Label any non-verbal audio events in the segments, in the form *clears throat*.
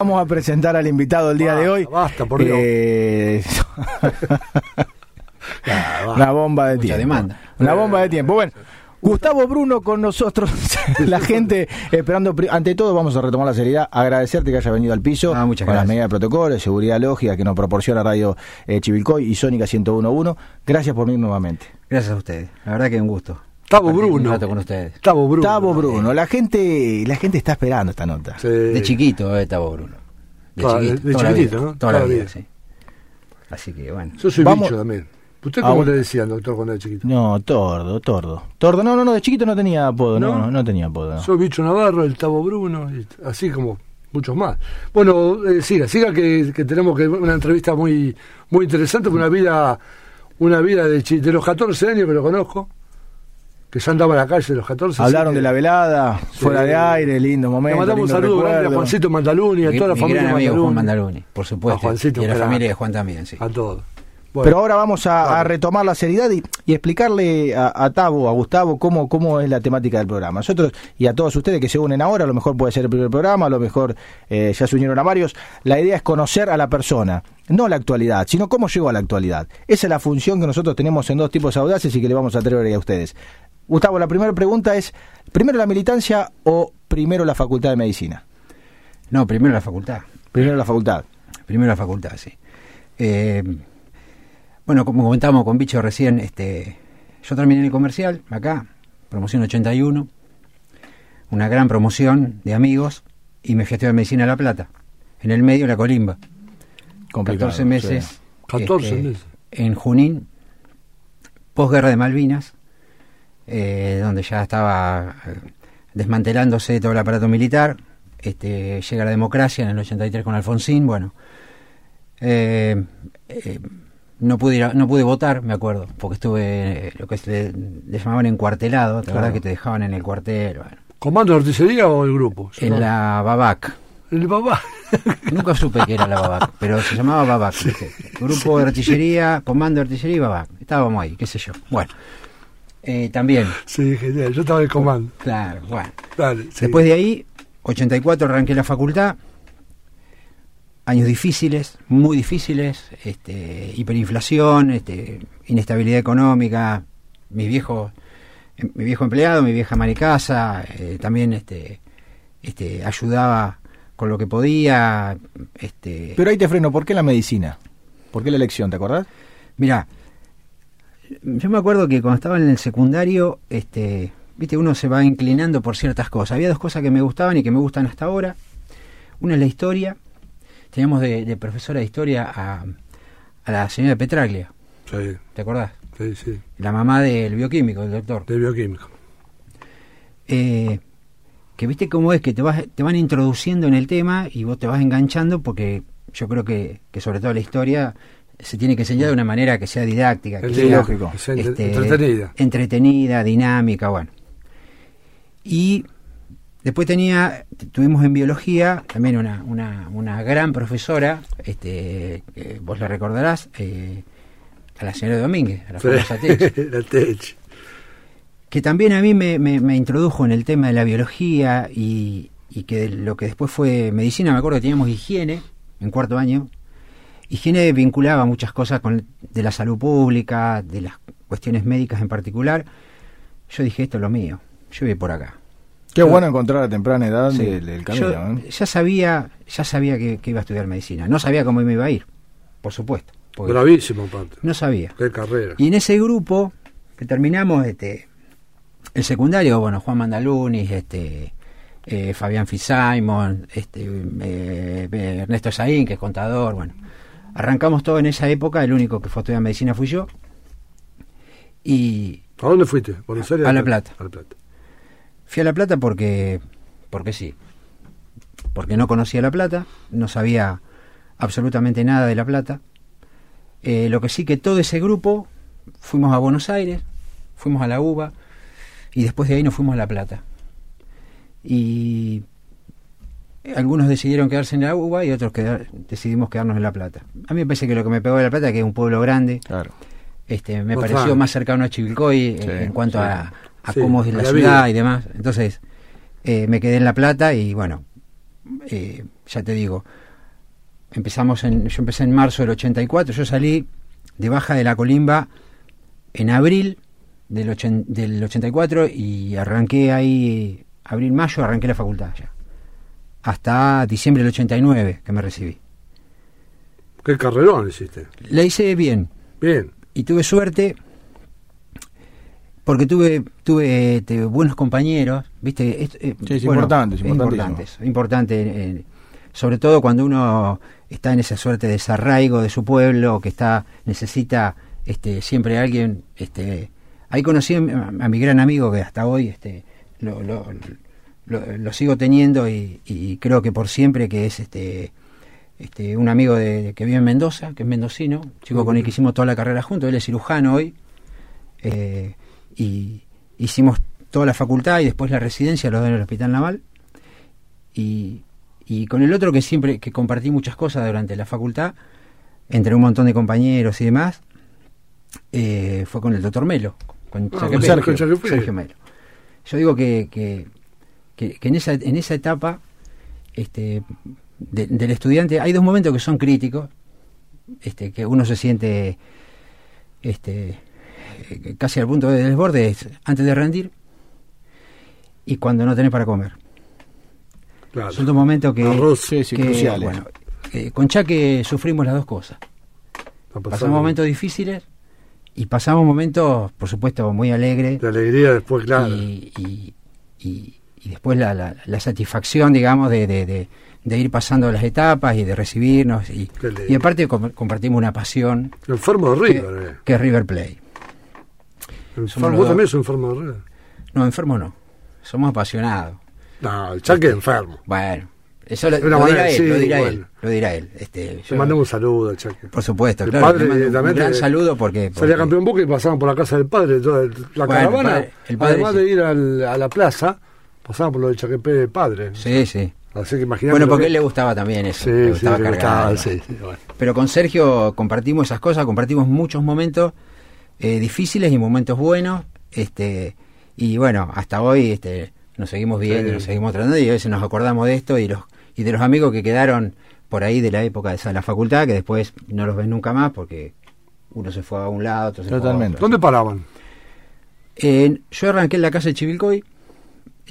Vamos a presentar al invitado el día de hoy. Basta, por Dios. Eh, *laughs* una bomba de tiempo. demanda. Una bomba de tiempo. Bueno, Gustavo Bruno con nosotros, *laughs* la gente esperando. Ante todo, vamos a retomar la seriedad. Agradecerte que haya venido al piso Ah, muchas con las medidas de protocolo, de seguridad lógica que nos proporciona Radio eh, Chivilcoy y Sónica 1011. Gracias por venir nuevamente. Gracias a ustedes. La verdad que un gusto. Tavo Bruno. Un con ustedes. Tavo Bruno. Gustavo Bruno, la gente, la gente está esperando esta nota. Sí. De chiquito, eh, Tavo Bruno. De Toda- chiquito. de toda la chiquitito, vida, ¿no? Toda la Toda la vida, vida. sí. Así que bueno. Yo soy Vamos- bicho también. ¿Usted Ah, cómo bueno. le decían, doctor, cuando era chiquito? No, tordo, tordo. Tordo, no, no, no, de chiquito no tenía apodo, no, ¿No? tenía apodo. no. Soy bicho Navarro, el Tavo Bruno, y así como muchos más. Bueno, eh, siga, siga que, que tenemos que una entrevista muy muy interesante, una vida una vida de, chi- de los 14 años que lo conozco, que ya andaba en la calle de los 14. Hablaron de la velada, fuera de aire, lindo Le momento. mandamos un saludo grande a. Juancito Mandaluni, a Mi, toda la mi familia gran amigo Juan Mandaluni, por supuesto. A Juancito, y a la familia de Juan también, sí. a todos. Bueno, Pero ahora vamos a, a retomar la seriedad y, y explicarle a, a Tavo, a Gustavo, cómo, cómo es la temática del programa. Nosotros y a todos ustedes que se unen ahora, a lo mejor puede ser el primer programa, a lo mejor eh, ya se unieron a varios. La idea es conocer a la persona, no la actualidad, sino cómo llegó a la actualidad. Esa es la función que nosotros tenemos en dos tipos audaces y que le vamos a atrever ahí a ustedes. Gustavo, la primera pregunta es, ¿primero la militancia o primero la facultad de medicina? No, primero la facultad. Primero la facultad. Primero la facultad, sí. Eh, bueno, como comentábamos con Bicho recién, este, yo terminé en el comercial, acá, promoción 81, una gran promoción de amigos, y me fui a estudiar medicina a La Plata. En el medio, la colimba. Complicado, 14 meses. sí. 14 este, meses. En Junín, posguerra de Malvinas, eh, donde ya estaba eh, desmantelándose todo el aparato militar. Este, llega la democracia en el 83 con Alfonsín. Bueno, eh, eh, no pude ir a- no pude votar, me acuerdo, porque estuve eh, lo que se le, llamaban encuartelado. ¿Te Claro. que te dejaban en el cuartel? Bueno, ¿Comando de artillería o el grupo? En no- la Babac. El papá. *laughs* Nunca supe que era la Babac, pero se llamaba Babac. ¿viste? Grupo de artillería, comando de artillería y Babac. Estábamos ahí, qué sé yo. Bueno, eh, también, Sí, genial. Yo estaba en el comando. claro, bueno. Dale, sí. Después de ahí, 84 arranqué la facultad. Años difíciles, muy difíciles, este, hiperinflación, este, inestabilidad económica, mi viejo, em- mi viejo empleado, mi vieja maricasa, eh, también este, este, ayudaba con lo que podía, este, Pero ahí te freno, ¿por qué la medicina? ¿Por qué la elección, te acordás? Mira, yo me acuerdo que cuando estaba en el secundario, este, viste, uno se va inclinando por ciertas cosas. Había dos cosas que me gustaban y que me gustan hasta ahora. Una es la historia. Teníamos de, de profesora de historia a, a la señora Petraglia, Sí, ¿te acordás? sí, sí. La mamá del bioquímico, del doctor. De bioquímico. Eh, que viste cómo es que te, vas, te van introduciendo en el tema y vos te vas enganchando porque yo creo que, que sobre todo la historia se tiene que enseñar de una manera que sea didáctica, que sea lógico. que sea entre- este, entretenida. entretenida, dinámica, bueno. Y después tenía, tuvimos en biología también una, una, una gran profesora, este, que vos la recordarás, eh, a la señora Domínguez, a la famosa *laughs* Techi la Techi. que también a mí me, me- me introdujo en el tema de la biología y, y que lo que después fue medicina, me acuerdo que teníamos higiene en cuarto año. Higiene vinculaba muchas cosas con, de la salud pública, de las cuestiones médicas en particular. Yo dije, esto es lo mío, yo voy por acá. Qué bueno encontrar a temprana edad Sí. el, el camino. Yo ¿eh? ya sabía, ya sabía que, que iba a estudiar medicina. No sabía cómo me iba a ir, por supuesto. porque Bravísimo, aparte. no sabía. Qué carrera. Y en ese grupo que terminamos este el secundario, bueno, Juan Mandaluni, este eh, Fabián Fitzsimon, este eh, eh, Ernesto Saín, que es contador, bueno. Arrancamos todo en esa época, el único que fue a estudiar medicina fui yo. Y ¿A dónde fuiste? ¿Buenos Aires? A La Plata. A La Plata. fui a La Plata porque porque sí. Porque no conocía La Plata, no sabía absolutamente nada de La Plata. Eh, lo que sí que todo ese grupo fuimos a Buenos Aires, fuimos a la UBA y después de ahí nos fuimos a La Plata. Y algunos decidieron quedarse en la UBA y otros quedar- decidimos quedarnos en La Plata. A mí me parece que lo que me pegó de La Plata, que es un pueblo grande, Claro. este, me pareció fan. más cercano a Chivilcoy eh, Sí, en cuanto sí. a, a Sí, cómo es a la la ciudad vida. y demás. Entonces, eh, me quedé en La Plata y bueno, eh, ya te digo, empezamos en, yo empecé en marzo del 84, yo salí de baja de la colimba en abril del, ochen- del 84 y arranqué ahí, abril-mayo, arranqué la facultad ya. Hasta diciembre del 89 que me recibí. ¿Qué carrerón hiciste? La hice bien Bien. y tuve suerte porque tuve tuve este, buenos compañeros, ¿viste? Es, eh, Sí, es importante, es importante, importante, eh, sobre todo cuando uno está en esa suerte de desarraigo de su pueblo, que está necesita este siempre alguien este ahí conocí a, mi- a mi gran amigo que hasta hoy este lo, lo, lo- lo sigo teniendo y, y creo que por siempre que es este este un amigo de, que vive en Mendoza que es mendocino chico con el que hicimos toda la carrera juntos él es cirujano hoy eh, y hicimos toda la facultad y después la residencia los dos en el hospital naval y, y con el otro que siempre que compartí muchas cosas durante la facultad entre un montón de compañeros y demás eh, fue con el doctor Melo con Ah, Sergio, Chaquepé. Sergio Melo yo digo que, que, que, que en esa en esa etapa este de- del estudiante hay dos momentos que son críticos este que uno se siente este eh, casi al punto de desborde es antes de rendir y cuando no tenés para comer Claro. son dos momentos que, Arroz, sí, sí, que, cruciales. bueno, eh, con Chaque sufrimos las dos cosas pasamos momentos difíciles y pasamos momentos por supuesto muy alegres De alegría después, claro. y, y, y- y después la, la- la satisfacción, digamos, de, de- de- de ir pasando las etapas y de recibirnos. Y, y aparte com- compartimos una pasión Enfermo de River, eh. que es River Play. Enfermo, ¿Vos también sos enfermo de River? No, enfermo no. Somos apasionados. No, el Chaque es enfermo. Bueno, eso lo, dirá él, sí, lo dirá bueno. él, lo dirá él. Este, Le mandamos un saludo al Chaque. por supuesto, El claro, padre un gran saludo porque, Salía campeón Boca y pasaban por la casa del padre. Toda la Bueno, caravana, el padre- el padre además sí. de ir al- a la plaza, pasaban por lo de Chaquepé padre. Sí, sí. Así que. Bueno, porque a él le gustaba también eso. Sí, le gustaba cargar, sí, bueno. Pero con Sergio compartimos esas cosas, compartimos muchos momentos eh, difíciles y momentos buenos, este y bueno, hasta hoy este nos seguimos viendo, nos seguimos tratando y a veces nos acordamos de esto y los y de los amigos que quedaron por ahí de la época de esa, la facultad que después no los ven nunca más porque uno se fue a un lado, otro se Totalmente. fue a otro. ¿Dónde paraban? Eh, yo arranqué en la casa de Chivilcoy,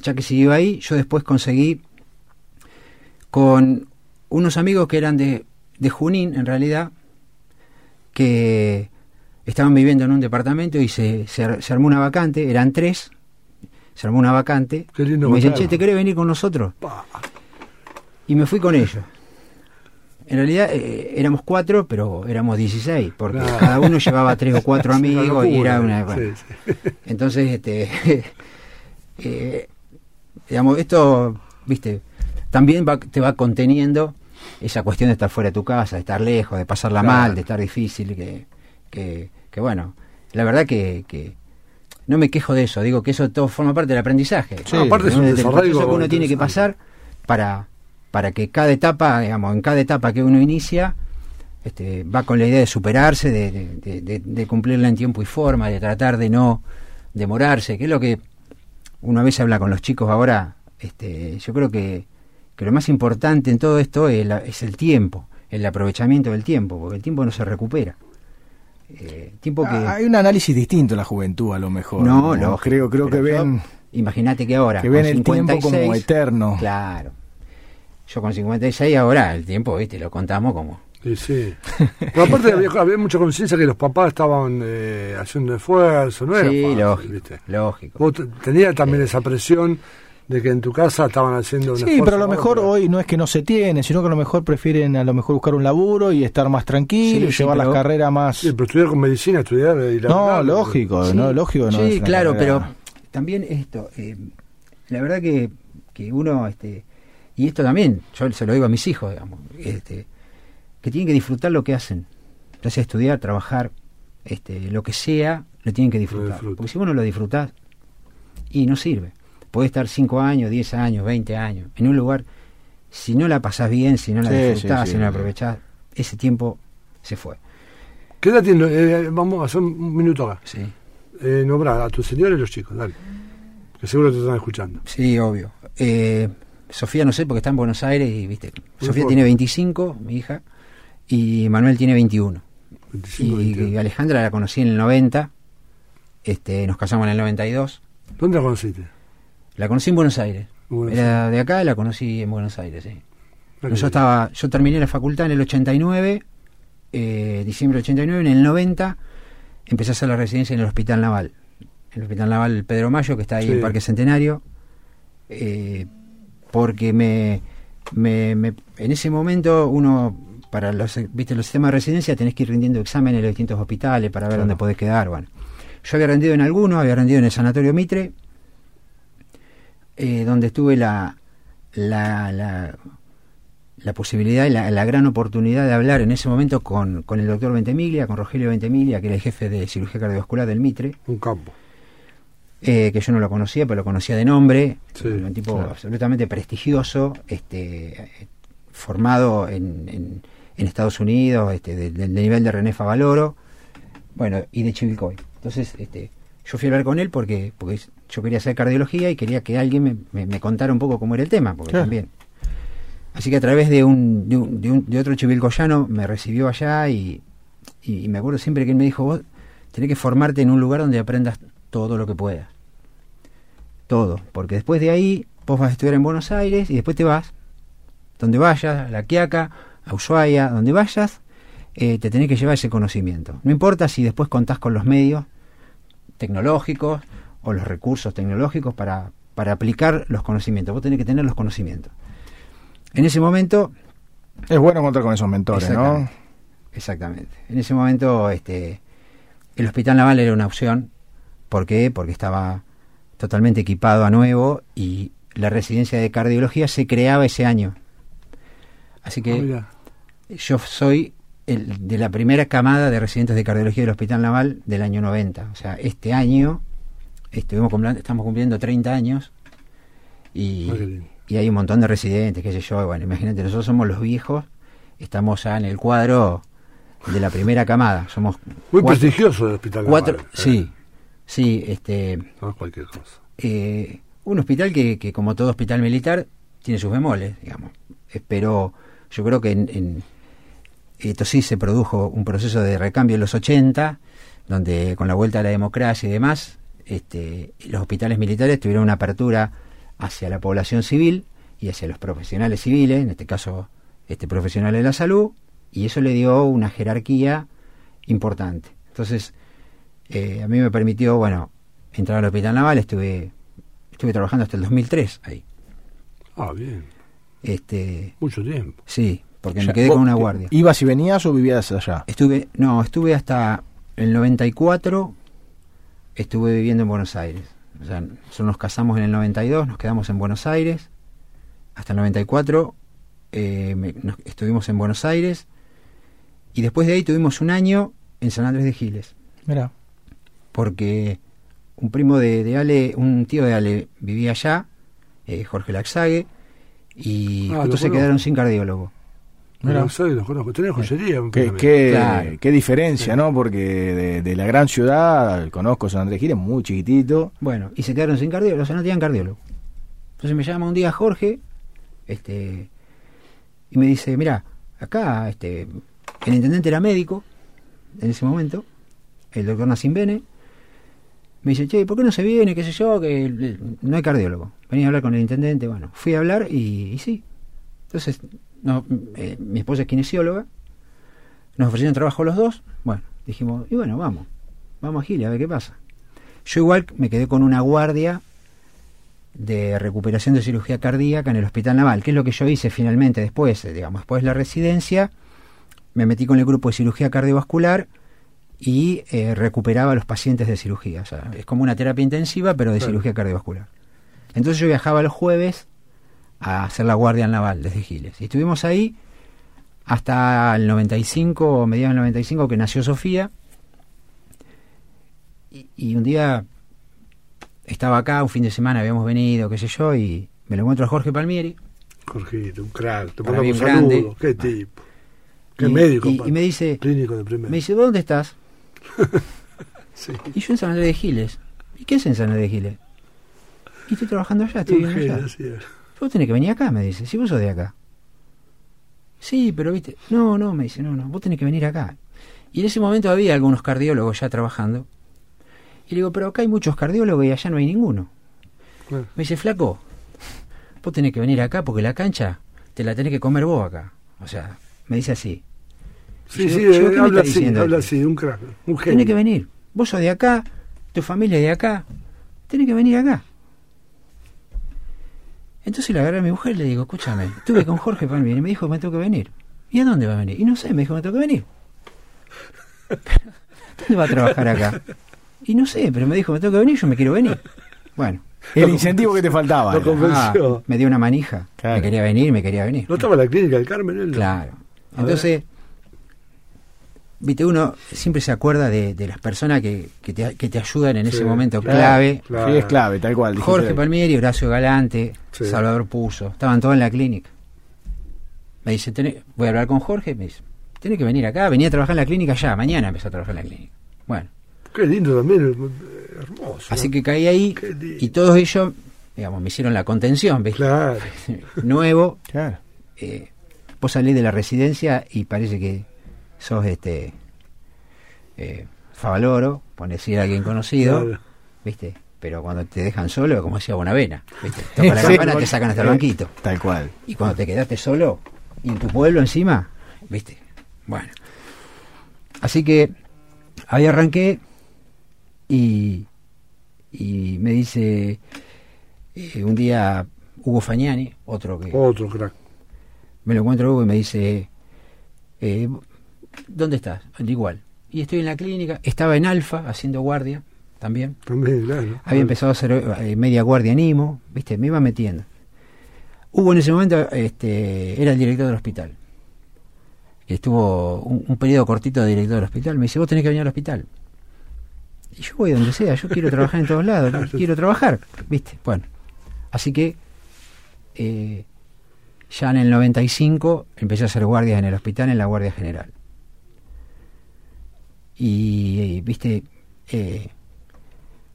ya que siguió ahí, yo después conseguí con unos amigos que eran de, de Junín, en realidad, que estaban viviendo en un departamento y se, se, se armó una vacante, eran tres, se armó una vacante. Qué lindo y me dicen, che, ¿te querés venir con nosotros? Pa. Y me fui con ellos. En realidad eh, éramos cuatro, pero éramos 16, porque cada uno llevaba tres o cuatro *laughs* amigos y era una... sí, bueno, sí. entonces, este, *laughs* eh, digamos, esto, viste, también va- te va conteniendo esa cuestión de estar fuera de tu casa, de estar lejos, de pasarla Claro. mal, de estar difícil, que, que, que bueno, la verdad que, que no me quejo de eso, digo que eso todo forma parte del aprendizaje. Sí, ¿no? aparte es un proceso que uno tiene que pasar para, para que cada etapa, digamos, en cada etapa que uno inicia, este, va con la idea de superarse, de, de- de- de- de cumplirla en tiempo y forma, de tratar de no demorarse, que es lo que uno a veces habla con los chicos ahora. Este, yo creo que, que lo más importante en todo esto es, la- es el tiempo, el aprovechamiento del tiempo, porque el tiempo no se recupera. Eh, tiempo que Ah, Hay un análisis distinto en la juventud, a lo mejor. no, lógico, creo, creo que ven Imagínate que ahora. que ven el tiempo 56, como eterno. Claro. Yo con 56 ahora el tiempo, viste, lo contamos como. Sí, sí. Pero aparte había, había mucha conciencia que los papás estaban eh, haciendo esfuerzo, no era sí, fácil, lógico. ¿viste? Lógico. Vos te- tenías también esa presión de que en tu casa estaban haciendo un Sí, esfuerzo pero a lo mejor pero- hoy no es que no se tiene, sino que a lo mejor prefieren a lo mejor buscar un laburo y estar más tranquilo Sí, y sí, llevar pero- las carreras más... Sí, pero estudiar con medicina, estudiar y la- no, la- lógico, Sí, no, lógico no sí, claro, carrera- pero también esto, eh, la verdad que, que uno, este, y esto también, yo se lo digo a mis hijos, digamos, este, que tienen que disfrutar lo que hacen, ya sea estudiar, trabajar, este, lo que sea, lo tienen que disfrutar. Porque si vos no lo disfrutás, y no sirve. Podés estar 5 años, 10 años, 20 años en un lugar, si no la pasás bien, si no la Sí, disfrutás, sí, sí. si no la aprovechás, ese tiempo se fue. ¿Qué edad tiene? Eh, vamos a hacer un minuto acá. Sí. Eh, nombrar a tus señores y los chicos, dale. Que seguro te están escuchando. Sí, obvio. Eh, Sofía no sé porque está en Buenos Aires y viste. Sofía tiene 25, mi hija, y Manuel tiene 21. 25, y, 21. y Alejandra la conocí en el 90, este, nos casamos en el 92. ¿Dónde la conociste? La conocí en Buenos Aires. Buenos Era de acá, la conocí en Buenos Aires, sí. Ah, yo estaba, yo terminé la facultad en el 89, eh, diciembre del 89, en el 90 empecé a hacer la residencia en el Hospital Naval. En el Hospital Naval Pedro Mayo, que está ahí Sí. en Parque Centenario, eh, porque me, me- me- en ese momento uno, para los, viste, los sistemas de residencia tenés que ir rindiendo exámenes en los distintos hospitales para ver Claro. dónde podés quedar. Bueno, yo había rendido en algunos, había rendido en el Sanatorio Mitre, eh, donde tuve la, la, la, la posibilidad y la, la gran oportunidad de hablar en ese momento con, con el doctor Ventemiglia, con Rogelio Ventemiglia, que era el jefe de cirugía cardiovascular del Mitre, Un campo. eh, que yo no lo conocía, pero lo conocía de nombre, Sí, un tipo claro. absolutamente prestigioso, este, formado en, en, en Estados Unidos, este, del del nivel de René Favaloro, bueno, y de Chivilcoy. Entonces, este, yo fui a hablar con él porque, porque yo quería hacer cardiología y quería que alguien me, me- me contara un poco cómo era el tema, porque Claro. también. Así que a través de un, de, un- de un- de otro chivilcoyano me recibió allá y, y me acuerdo siempre que él me dijo, vos tenés que formarte en un lugar donde aprendas todo lo que puedas. Todo, porque después de ahí vos vas a estudiar en Buenos Aires y después te vas, donde vayas, a La Quiaca, a Ushuaia, donde vayas, eh, te tenés que llevar ese conocimiento. No importa si después contás con los medios tecnológicos o los recursos tecnológicos para, para aplicar los conocimientos, vos tenés que tener los conocimientos. En ese momento Es bueno contar con esos mentores, ¿no? Exactamente. Exactamente. En ese momento, este, el hospital naval era una opción. ¿Por qué? Porque estaba totalmente equipado a nuevo y la residencia de cardiología se creaba ese año. Así Ah, que yo soy el de la primera camada de residentes de cardiología del Hospital Naval del año 90. O sea, este año estuvimos estamos cumpliendo 30 años y, Ah, y hay un montón de residentes, qué sé yo. Bueno, imagínate, nosotros somos los viejos, estamos ya en el cuadro de la primera camada. Somos Muy cuatro- prestigioso el hospital. cuatro, Naval, ¿eh? sí, sí, este, No es cualquier cosa. eh, un hospital que, que, como todo hospital militar, tiene sus bemoles, digamos. Eh, Pero yo creo que en, en- esto sí se produjo un proceso de recambio en los 80, donde con la vuelta a la democracia y demás, este, los hospitales militares tuvieron una apertura hacia la población civil y hacia los profesionales civiles, en este caso este profesionales de la salud, y eso le dio una jerarquía importante. Entonces, eh, a mí me permitió, bueno, entrar al hospital naval, estuve estuve trabajando hasta el 2003 ahí. Ah, bien. Este, Mucho tiempo. sí, porque O me quedé con una guardia. ¿Ibas y venías o vivías allá? Estuve, no, estuve hasta el 94, estuve viviendo en Buenos Aires. O sea, nosotros nos casamos en el 92, nos quedamos en Buenos Aires. Hasta el 94 eh, me- nos- estuvimos en Buenos Aires. Y después de ahí tuvimos un año en San Andrés de Giles. Mira. porque un primo de, de Ale, un tío de Ale vivía allá, eh, Jorge Laxague, y Ah, justo se conozco. quedaron sin cardiólogo. Mira. No sé, los conozco. Tenés joyería. Qué, qué, Claro. qué diferencia, ¿no? Porque de, de la gran ciudad, conozco San Andrés Giles, muy chiquitito. Bueno, y se quedaron sin cardiólogo, o sea, no tenían cardiólogo. Entonces me llama un día Jorge, este, y me dice, mira, acá, este, el intendente era médico en ese momento, el doctor Nassim Bene, me dice, che, ¿por qué no se viene? ¿Qué sé yo? Que eh, no hay cardiólogo. Venía a hablar con el intendente, bueno, fui a hablar y, y sí. Entonces, no, eh, mi esposa es kinesióloga, nos ofrecieron trabajo los dos, bueno, dijimos, y bueno, vamos, vamos a Gile a ver qué pasa. Yo igual me quedé con una guardia de recuperación de cirugía cardíaca en el Hospital Naval, que es lo que yo hice finalmente después, eh, digamos, después de la residencia, me metí con el grupo de cirugía cardiovascular y eh, recuperaba a los pacientes de cirugía. O sea, es como una terapia intensiva, pero de Claro. cirugía cardiovascular. Entonces yo viajaba los jueves a hacer la guardia al naval desde Giles. Y estuvimos ahí hasta el 95, mediados del 95, que nació Sofía. Y, y un día estaba acá, un fin de semana habíamos venido, qué sé yo, y me lo encuentro a Jorge Palmieri. Jorgito, un crack. Te un un grande. saludo. Qué tipo. Qué y, médico. y- y me dice, Clínico de primera. me dice, ¿vos dónde estás? *laughs* Sí. Y yo en San Andrés de Giles. ¿Y qué es en San Andrés de Giles? Y estoy trabajando allá, estoy viviendo allá. Vos tenés que venir acá, me dice, si vos sos de acá. Sí, pero viste, no, no, me dice, no, no, vos tenés que venir acá. Y en ese momento había algunos cardiólogos ya trabajando. Y le digo, pero acá hay muchos cardiólogos y allá no hay ninguno. Me dice, flaco, vos tenés que venir acá porque la cancha te la tenés que comer vos acá. O sea, me dice así. Sí, Yo- sí, yo, eh, ¿qué me habla así, habla este? así, un crack, un genio. Tenés que venir. Vos sos de acá, tu familia es de acá. Tenés que venir acá. Entonces le agarré a mi mujer y le digo, escúchame, estuve con Jorge Palmieri y me dijo que me tengo que venir. ¿Y a dónde va a venir? Y no sé, me dijo que me tengo que venir. *laughs* ¿Dónde va a trabajar acá? Y no sé, pero me dijo me tengo que venir, yo me quiero venir. Bueno, El incentivo que te faltaba. Lo convenció. ah, me dio una manija. Claro. Me quería venir, me quería venir. ¿No estaba en la clínica del Carmen él? Claro. Entonces, viste, uno siempre se acuerda de, de las personas que, que, te, que te ayudan en ese momento claro. clave. Claro. Sí, es clave, tal cual. dijiste. Jorge Palmieri, Horacio Galante, Sí. Salvador Puzo, estaban todos en la clínica. Me dice, "Tenés- voy a hablar con Jorge, me dice, tenés que venir acá, venía a trabajar en la clínica ya, mañana empezó a trabajar en la clínica. Bueno, Qué lindo también, eh, hermoso. así que caí ahí y todos ellos, digamos, me hicieron la contención, ¿viste? Claro. *laughs* Nuevo, Claro. eh, vos salís de la residencia y parece que sos este eh, Favaloro, por decir a alguien conocido, Claro. ¿viste? Pero cuando te dejan solo, como decía Bonavena, ¿viste? Toca la *laughs* Sí. campana, te sacan hasta el banquito. Tal cual. Y cuando te quedaste solo, y en tu pueblo encima, ¿viste? Bueno. Así que ahí arranqué y, y me dice eh, un día Hugo Fagnani, otro que Otro crack. me lo encuentro Hugo y me dice, eh, ¿dónde estás? Igual. Y estoy en la clínica, estaba en Alfa haciendo guardia también. También, claro. Había empezado a hacer eh, media guardia en IMO, ¿viste? Me iba metiendo. Hugo en ese momento este, era el director del hospital. Estuvo un, un periodo cortito de director del hospital. Me dice, vos tenés que venir al hospital. Y yo voy donde sea, yo quiero trabajar en todos lados, quiero trabajar, ¿viste? Bueno, así que eh, ya en el 95 empecé a hacer guardias en el hospital, en la Guardia General. Y, viste, eh,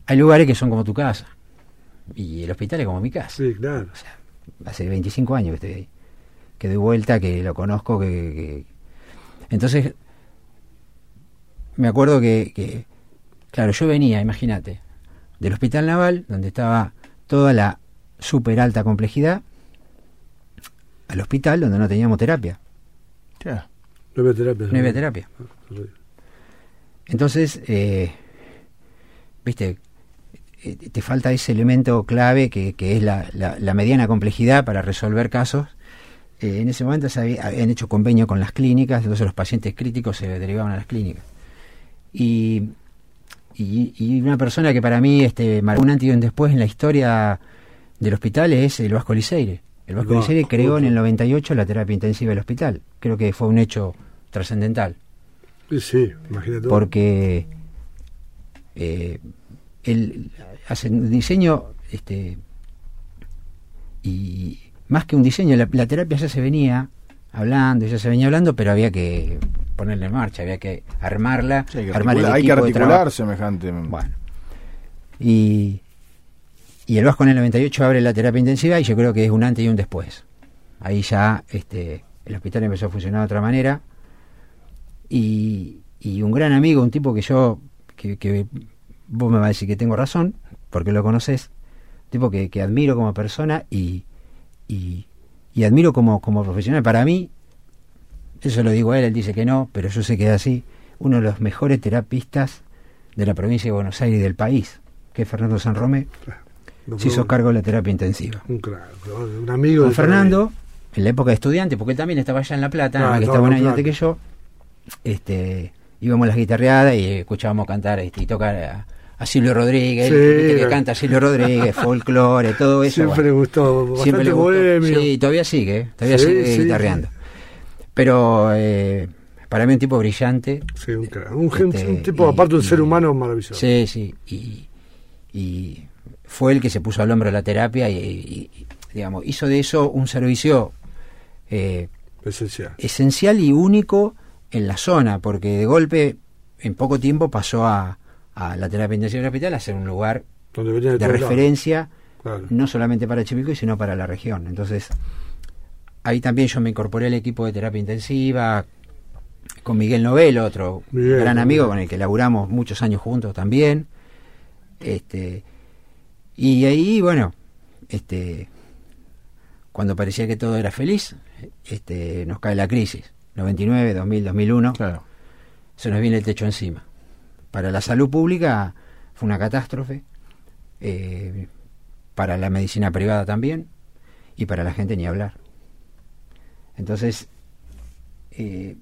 hay lugares que son como tu casa. Y el hospital es como mi casa. Sí, claro. O sea, hace 25 años que estoy ahí. Que doy vuelta, que lo conozco, que... que- Entonces, me acuerdo que, que, claro, yo venía, imagínate, del hospital naval, donde estaba toda la super alta complejidad, al hospital donde no teníamos terapia, Claro. No había terapia. no había terapia. Entonces, eh, viste, eh, te falta ese elemento clave que, que es la, la- la mediana complejidad para resolver casos. Eh, en ese momento se había- habían hecho convenio con las clínicas, entonces los pacientes críticos se derivaban a las clínicas. Y, y, y una persona que para mí este, marcó un antes y un después en la historia del hospital es el Vasco Liceire. El Vasco Liceire creó en el 98 la terapia intensiva del hospital. Creo que fue un hecho trascendental Sí, sí, imagínate. porque eh, él hace un diseño este y más que un diseño la, la terapia ya se venía hablando ya se venía hablando pero había que ponerla en marcha había que armarla Sí, hay que armar el articular, hay que equipo de articular semejante. bueno y y el Vasco en el 98 abre la terapia intensiva y yo creo que es un antes y un después ahí ya este el hospital empezó a funcionar de otra manera y, y un gran amigo, un tipo que yo, que, que vos me vas a decir que tengo razón, porque lo conoces, un tipo que, que admiro como persona y, y, y admiro como, como profesional. Para mí, eso lo digo a él, él dice que no, pero yo sé que es así, uno de los mejores terapistas de la provincia de Buenos Aires y del país, que es Fernando San Romé, No, se hizo cargo de la terapia intensiva. Un crack, un amigo. Con de Fernando, en la época de estudiante, porque él también estaba allá en La Plata, que estaba un año antes que yo, este, íbamos a las guitarreadas y escuchábamos cantar este, y tocar a, a Silvio Rodríguez, Sí, viste que canta Silvio Rodríguez, *laughs* folclore, todo eso. Siempre bueno. le gustó. Bastante Siempre le gustó. bohemio. Sí, todavía sigue, todavía Sí, sigue sí, guitarreando. Pero eh, para mí un tipo brillante. Sí, un, Este, un tipo, y- aparte, un y- ser humano maravilloso. Sí, sí. Y, y fue el que se puso al hombro de la terapia y, y, digamos, hizo de eso un servicio eh, Esencial. esencial y único en la zona, porque de golpe, en poco tiempo, pasó a, a la terapia intensiva del hospital a ser un lugar Donde de, referencia Claro. no solamente para Chivilcoy, sino para la región. Entonces, ahí también yo me incorporé al equipo de terapia intensiva con Miguel Novelo, otro Miguel, gran amigo Miguel. con el que laburamos muchos años juntos también. Este, y ahí, bueno, este, cuando parecía que todo era feliz, este, nos cae la crisis. 99, 2000, 2001 Claro. se nos viene el techo encima. Para la salud pública fue una catástrofe, eh, para la medicina privada también, y para la gente ni hablar. Entonces, eh,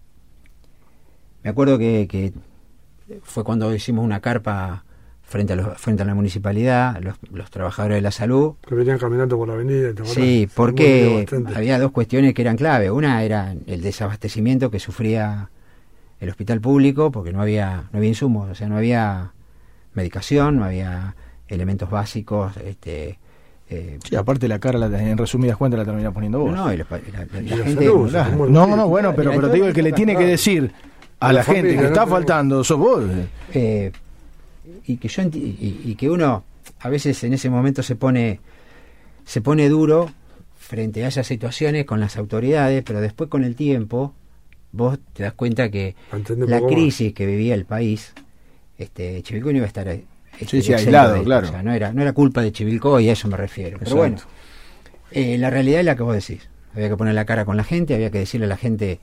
me acuerdo que, que fue cuando hicimos una carpa frente a, los, frente a la municipalidad, los, los trabajadores de la salud, Que venían caminando por la avenida. Sí, porque había dos cuestiones que eran clave. Una era el desabastecimiento que sufría el hospital público porque no había no había insumos, o sea, no había medicación, no había elementos básicos, este eh, Sí, aparte la cara, la- en resumidas cuentas, la terminás poniendo vos. no, y los pa- la, la- Y la la gente salud, Claro. se tomó el No, pie. no, bueno, pero, pero te digo, el que le tiene que decir a La la gente que ¿no? está faltando, sos vos. eh, y que yo enti- y, y que uno a veces en ese momento se pone se pone duro frente a esas situaciones con las autoridades, pero después con el tiempo vos te das cuenta que la más. crisis que vivía el país, este Chivilcoy no iba a estar eh, este, Sí, sí, exento aislado, de claro. O sea, no era no era culpa de Chivilcoy, a eso me refiero. Pero bueno, eh, la realidad es la que vos decís. Había que poner la cara con la gente, había que decirle a la gente,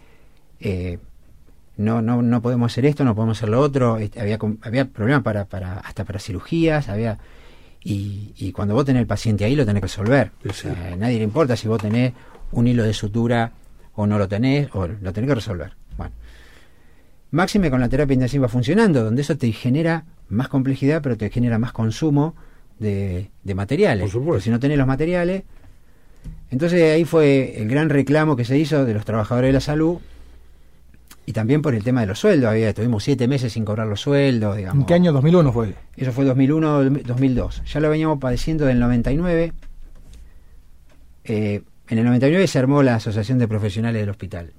eh, no, no, no podemos hacer esto, no podemos hacer lo otro. Este, había, había problemas para, para, hasta para cirugías, había y, y cuando vos tenés el paciente ahí lo tenés que resolver. Sí, O sí. sea, a nadie le importa si vos tenés un hilo de sutura o no lo tenés, o lo tenés que resolver. Bueno. Máxime con la terapia intensiva funcionando, donde eso te genera más complejidad, pero te genera más consumo de, de materiales. Por si no tenés los materiales. Entonces ahí fue el gran reclamo que se hizo de los trabajadores de la salud y también por el tema de los sueldos. Había, estuvimos siete meses sin cobrar los sueldos, digamos. ¿En qué año 2001 fue? Eso fue 2001, 2002. Ya lo veníamos padeciendo del 99. Eh, en el 99 se armó la Asociación de Profesionales del Hospital.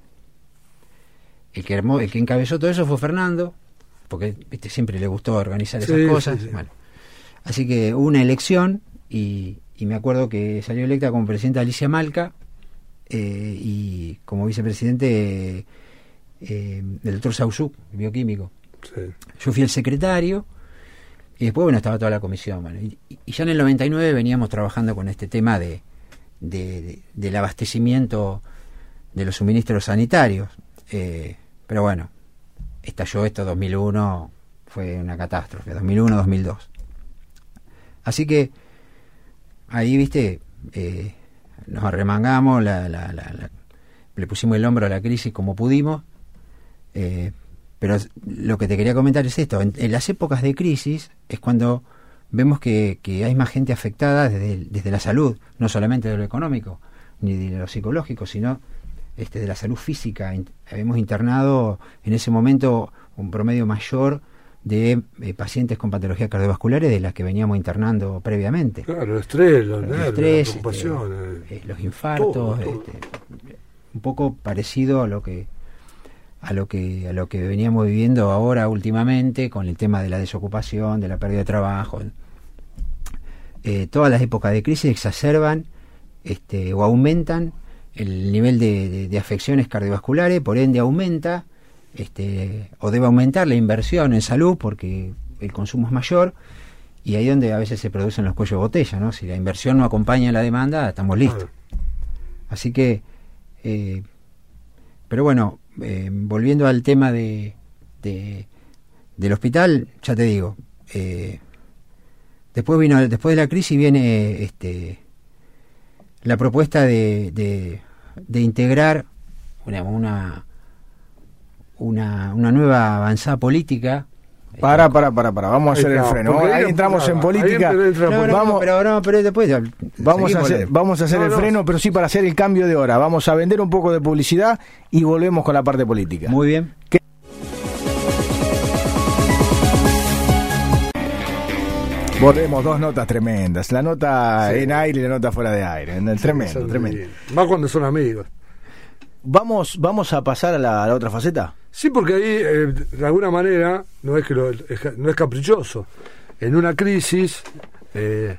El que, armó, el que encabezó todo eso fue Fernando, porque viste, siempre le gustó organizar esas Sí, cosas. sí, sí. Bueno, así que hubo una elección y, y me acuerdo que salió electa como presidenta Alicia Malca eh, y como vicepresidente eh, el doctor Sauzú, bioquímico. Sí. Yo fui el secretario y después, bueno, estaba toda la comisión. bueno, y, y ya en el 99 veníamos trabajando con este tema de, de- de- del abastecimiento de los suministros sanitarios. Eh, pero bueno, estalló esto 2001, fue una catástrofe, 2001-2002. Así que ahí, viste, eh, nos arremangamos, la- la- la- la- le pusimos el hombro a la crisis como pudimos. Eh, pero lo que te quería comentar es esto, en, en las épocas de crisis es cuando vemos que, que hay más gente afectada desde, desde la salud, no solamente de lo económico, ni de lo psicológico, sino este, de la salud física. Habíamos internado en ese momento un promedio mayor de eh, pacientes con patologías cardiovasculares de las que veníamos internando previamente. Claro, el estrés, los El estrés, la preocupación. este, eh. eh, los infartos, todo, todo. este, un poco parecido a lo que a lo que a lo que veníamos viviendo ahora últimamente con el tema de la desocupación, de la pérdida de trabajo. Eh, todas las épocas de crisis exacerban este, o aumentan el nivel de, de- de afecciones cardiovasculares, por ende aumenta este, o debe aumentar la inversión en salud porque el consumo es mayor y ahí donde a veces se producen los cuellos de botella, ¿no? Si la inversión no acompaña la demanda, estamos listos. Así que, eh, pero bueno, eh, volviendo al tema de, de- del hospital, ya te digo, eh, después vino, después de la crisis viene este la propuesta de, de, de integrar una, una una nueva avanzada política. Para, para, para, para, vamos a hacer el freno. Ahí ahí entramos en política. Vamos- pero después Vamos a hacer, vamos a hacer No, el no. freno, pero sí para hacer el cambio de hora. Vamos a vender un poco de publicidad y volvemos con la parte política. Muy bien. Volvemos, dos notas tremendas. La nota Sí. en aire y la nota fuera de aire. En el tremendo, tremendo. Más cuando son amigos. Vamos, vamos a pasar a la, a la otra faceta. Sí, porque ahí, eh, de alguna manera, no es que lo- es no es caprichoso. En una crisis, eh,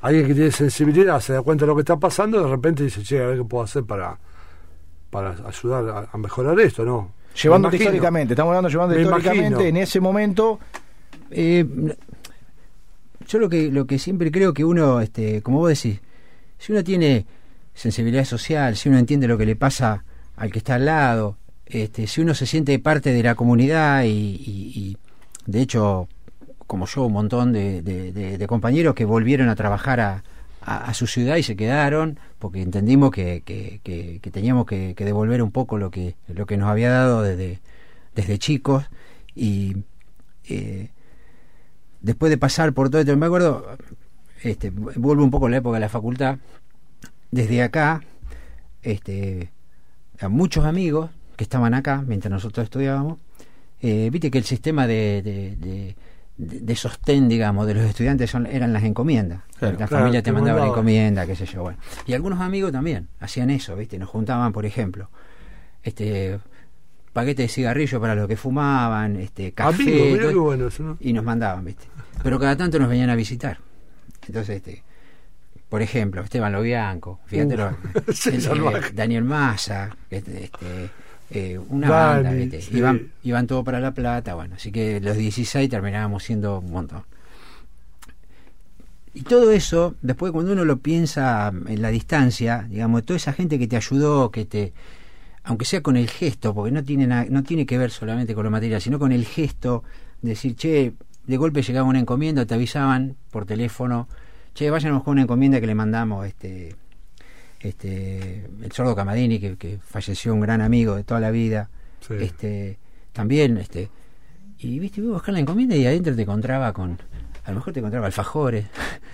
alguien que tiene sensibilidad se da cuenta de lo que está pasando, de repente dice, che, a ver qué puedo hacer para, para ayudar a, a mejorar esto, ¿no? Llevando históricamente, estamos hablando llevando Me históricamente imagino. en ese momento. Eh, yo lo que lo que siempre creo que uno, este, como vos decís, si uno tiene sensibilidad social, si uno entiende lo que le pasa al que está al lado, este, si uno se siente parte de la comunidad y, de hecho, como yo, un montón de, compañeros que volvieron a trabajar a, su ciudad y se quedaron porque entendimos que, teníamos que, que devolver un poco lo que lo que nos había dado desde desde chicos. Y eh, después de pasar por todo esto, me acuerdo, este, vuelvo un poco a la época de la facultad, desde acá, este, a muchos amigos que estaban acá mientras nosotros estudiábamos, eh, viste que el sistema de, de, de- sostén, digamos, de los estudiantes son, eran las encomiendas. Claro, la claro, familia te mandaba la encomienda, qué sé yo, bueno. Y algunos amigos también hacían eso, viste, nos juntaban, por ejemplo, este paquete de cigarrillos para los que fumaban, este café, Amigos, mirá todo- qué bueno eso, ¿no? y nos mandaban, ¿viste? Pero cada tanto nos venían a visitar. Entonces, este, por ejemplo, Esteban Lobianco, fíjate, Uf, lo- *laughs* el- Daniel Massa, este, este, eh, una banda, ¿viste? sí. Iban, iban todo para La Plata, bueno, así que los 16 terminábamos siendo un montón. Y todo eso, después cuando uno lo piensa en la distancia, digamos, toda esa gente que te ayudó, que te, aunque sea con el gesto, porque no tiene na- no tiene que ver solamente con lo material, sino con el gesto, de decir, che, de golpe llegaba una encomienda, te avisaban por teléfono, che, vayan a buscar una encomienda que le mandamos, este, este, el sordo Camadini, que, que falleció un gran amigo de toda la vida, Sí. este, también, este, y viste, iba a buscar la encomienda y adentro te encontraba con, a lo mejor te encontraba alfajores,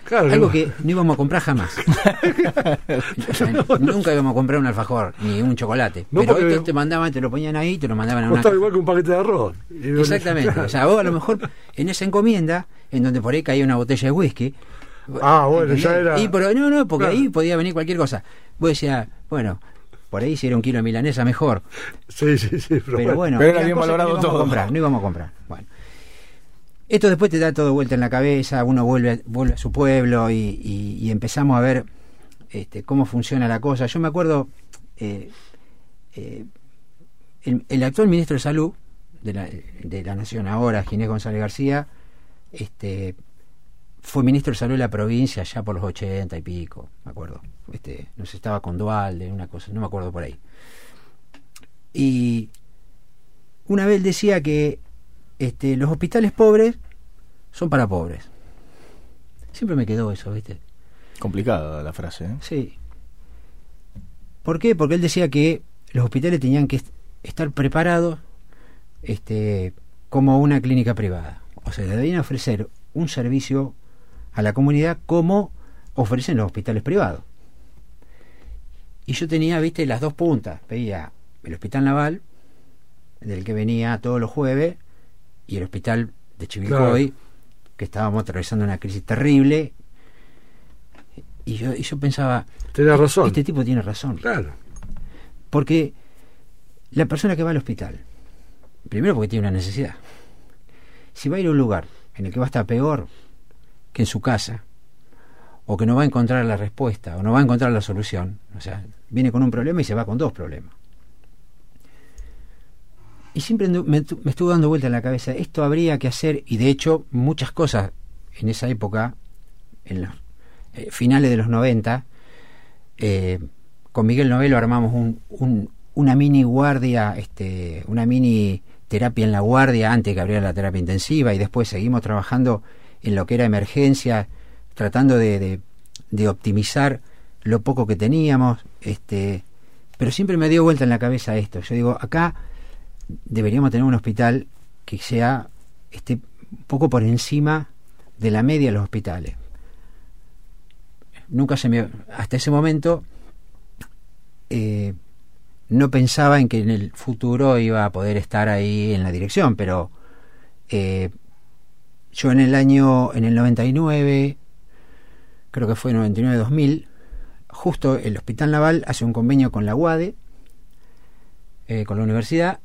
Claro, *laughs* algo no. que no íbamos a comprar jamás. *laughs* *laughs* O sea, nunca íbamos a comprar un alfajor ni un chocolate. Pero te mandaban, te lo ponían ahí, te lo mandaban a una caja. igual que un paquete de arroz. Exactamente. O sea, vos a lo mejor en esa encomienda, en donde por ahí caía una botella de whisky. Ah, bueno, ya era- Y pero, no, no, porque Claro. ahí podía venir cualquier cosa. Vos decías, bueno, por ahí si era un kilo de milanesa mejor. Sí, sí, sí. Pero, Pero bueno, Pero era bien valorado no íbamos todo. A comprar, no íbamos a comprar. Bueno. Esto después te da todo vuelta en la cabeza, uno vuelve, vuelve a su pueblo y, y- y empezamos a ver este, cómo funciona la cosa. Yo me acuerdo, eh, eh, el, el actual ministro de Salud de la, de la Nación ahora, Ginés González García, este, fue ministro de Salud de la provincia ya por los ochenta y pico, me acuerdo. Este, no sé, estaba con Dualde, una cosa, no me acuerdo por ahí. Y una vez él decía que este, los hospitales pobres son para pobres. Siempre me quedó eso, ¿viste? Complicada la frase. ¿eh? Sí. ¿Por qué? Porque él decía que los hospitales tenían que est- estar preparados este, como una clínica privada. O sea, debían ofrecer un servicio a la comunidad como ofrecen los hospitales privados. Y yo tenía, viste, las dos puntas. Veía el hospital naval, del que venía todos los jueves, y el hospital de Chivilcoy, que estábamos atravesando una crisis terrible. Y yo, y yo pensaba, Tenés razón. este tipo tiene razón. Claro. Porque la persona que va al hospital, primero porque tiene una necesidad, si va a ir a un lugar en el que va a estar peor en su casa, o que no va a encontrar la respuesta, o no va a encontrar la solución, o sea, viene con un problema y se va con dos problemas. Y siempre me, me estuvo dando vuelta en la cabeza, esto habría que hacer, y de hecho muchas cosas en esa época, en los eh, finales de los 90, eh, con Miguel Novelo armamos un, un- una mini guardia, este, una mini terapia en la guardia antes que abriera la terapia intensiva y después seguimos trabajando en lo que era emergencia, tratando de, optimizar lo poco que teníamos, este, pero siempre me dio vuelta en la cabeza esto. Yo digo, acá deberíamos tener un hospital que sea este, poco por encima de la media de los hospitales. Nunca se me... Hasta ese momento eh, no pensaba en que en el futuro iba a poder estar ahí en la dirección, pero eh, yo en el año, en el 99, creo que fue 99-2000, justo el Hospital Naval hace un convenio con la UADE, eh, con la universidad,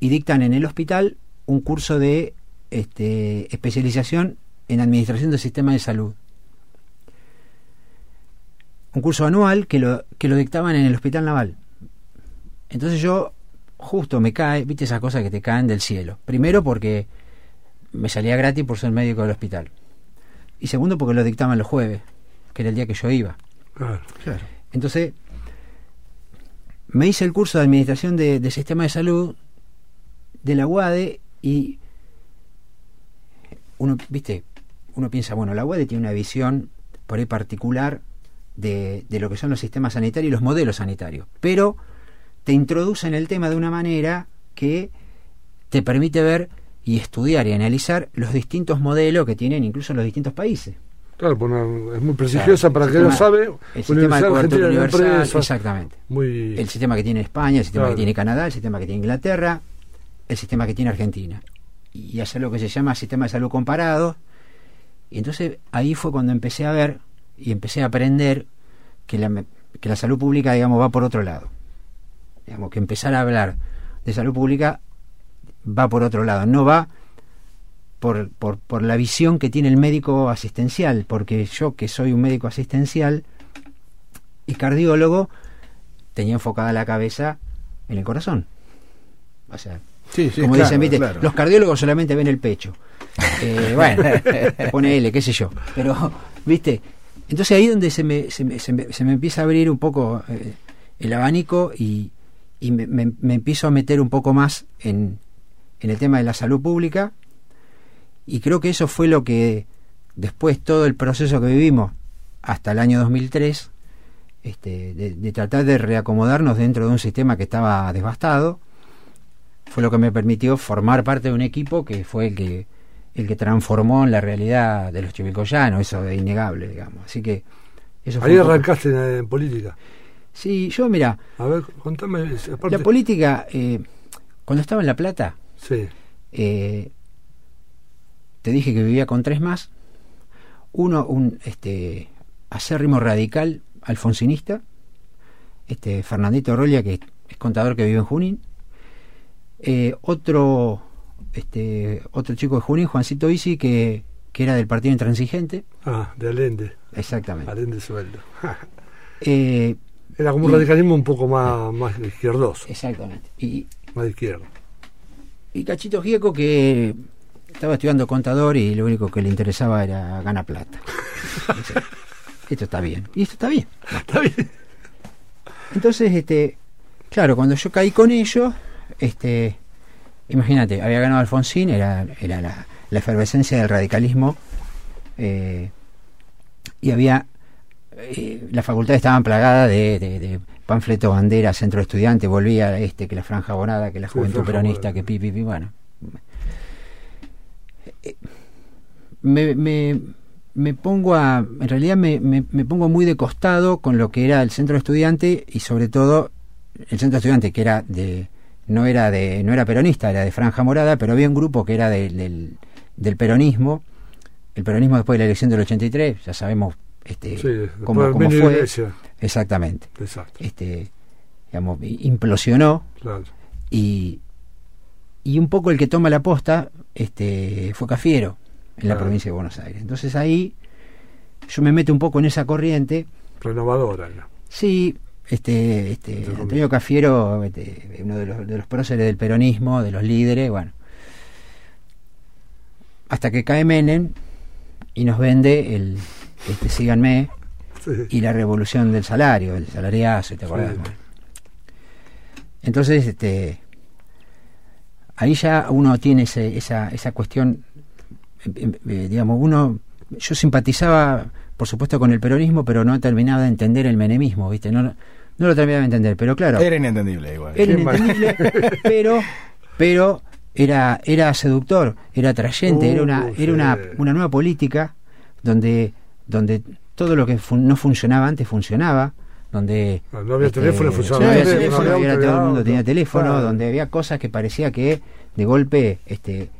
y dictan en el hospital un curso de este, especialización en administración del sistema de salud. un curso anual que lo, que lo dictaban en el Hospital Naval. Entonces yo justo me cae, viste esas cosas que te caen del cielo. Primero porque me salía gratis por ser médico del hospital. Y segundo porque lo dictaban los jueves, que era el día que yo iba. Claro. Claro. Entonces, me hice el curso de Administración de, de Sistema de Salud de la UADE y uno, viste, uno piensa, bueno, la UADE tiene una visión por ahí particular de, de lo que son los sistemas sanitarios y los modelos sanitarios, pero te introduce en el tema de una manera que te permite ver y estudiar y analizar los distintos modelos que tienen incluso los distintos países. Claro, pues no, es muy prestigiosa Claro, para quien sistema- sabe. El sistema de cobertura universal, exactamente. Muy, El sistema que tiene España, el sistema Claro. que tiene Canadá, el sistema que tiene Inglaterra, el sistema que tiene Argentina. Y hacer lo que se llama sistema de salud comparado. Y entonces ahí fue cuando empecé a ver y empecé a aprender que la, que la salud pública, digamos, va por otro lado. Digamos, que empezar a hablar de salud pública va por otro lado, no va por, por, por la visión que tiene el médico asistencial, porque yo que soy un médico asistencial y cardiólogo, tenía enfocada la cabeza en el corazón. O sea, Sí, sí, como claro, dicen, ¿viste? claro. los cardiólogos solamente ven el pecho. Eh, *laughs* bueno, ponele, qué sé yo. Pero, ¿viste? Entonces ahí es donde se me, se me, se me, se me empieza a abrir un poco eh, el abanico y, y me, me- me empiezo a meter un poco más en, en el tema de la salud pública. Y creo que eso fue lo que después todo el proceso que vivimos hasta el año 2003, este, de, de tratar de reacomodarnos dentro de un sistema que estaba devastado, fue lo que me permitió formar parte de un equipo que fue el que el que transformó en la realidad de los chivilcoyanos, eso es innegable, digamos. Así que eso fue Ahí poco- arrancaste en, en política. Sí, yo mira, A ver, contame. La política, eh, cuando estaba en La Plata, Sí, eh, te dije que vivía con tres más. Uno, un este acérrimo radical alfonsinista, este Fernandito Rolia, que es contador que vive en Junín. Eh, otro, este, otro chico de Junín, Juancito Isi, que, que era del partido intransigente. ah, de Allende. Exactamente. Allende sueldo. *laughs* Eh, Era como un Y- radicalismo un poco más, más izquierdoso, exactamente. Y, más de izquierda. Y Cachito Gieco, que estaba estudiando contador y lo único que le interesaba era ganar plata. Dice, *laughs* esto está bien. Y esto está bien. Está bien. Entonces, este, claro, cuando yo caí con ellos, este, imagínate, había ganado Alfonsín, era, era la, la efervescencia del radicalismo, eh, y había, eh, las facultades estaban plagadas de, de, de panfleto, bandera, centro de estudiantes, volvía este, que la franja bonada, que la juventud peronista, que pi, pi, pi, bueno. Eh, Me, me, me pongo a, en realidad me, me, me pongo muy de costado con lo que era el centro de estudiante y sobre todo el centro de estudiante que era de, no era de, no era peronista, era de franja morada, pero había un grupo que era del, del, del peronismo, el peronismo después de la elección del 83, ya sabemos este, Sí, cómo, cómo fue, Iglesia. Exactamente, Exacto, este, digamos, implosionó claro. y, y un poco el que toma la posta este, fue Cafiero en la Claro. provincia de Buenos Aires. Entonces ahí yo me meto un poco en esa corriente. Renovadora. ¿no? Sí, este, este Antonio Cafiero, este, uno de los, de los próceres del peronismo, de los líderes, bueno. Hasta que cae Menem y nos vende el este, síganme Sí. y la revolución del salario, el salariazo, ¿te acordás? Sí. Entonces, este, ahí ya uno tiene ese- esa, esa cuestión, em, em, eh, digamos, uno, yo simpatizaba, por supuesto, con el peronismo, pero no terminaba de entender el menemismo, ¿viste? No, no lo terminaba de entender, pero claro, Era inentendible igual. era inentendible, *laughs* pero, pero era, era seductor, era atrayente, era una, Uh, era una, una nueva política donde, donde todo lo que fun- no funcionaba antes funcionaba, donde No, había teléfono, funcionaba no había teléfono, todo el mundo tenía teléfono, Claro. donde había cosas que parecía que de golpe este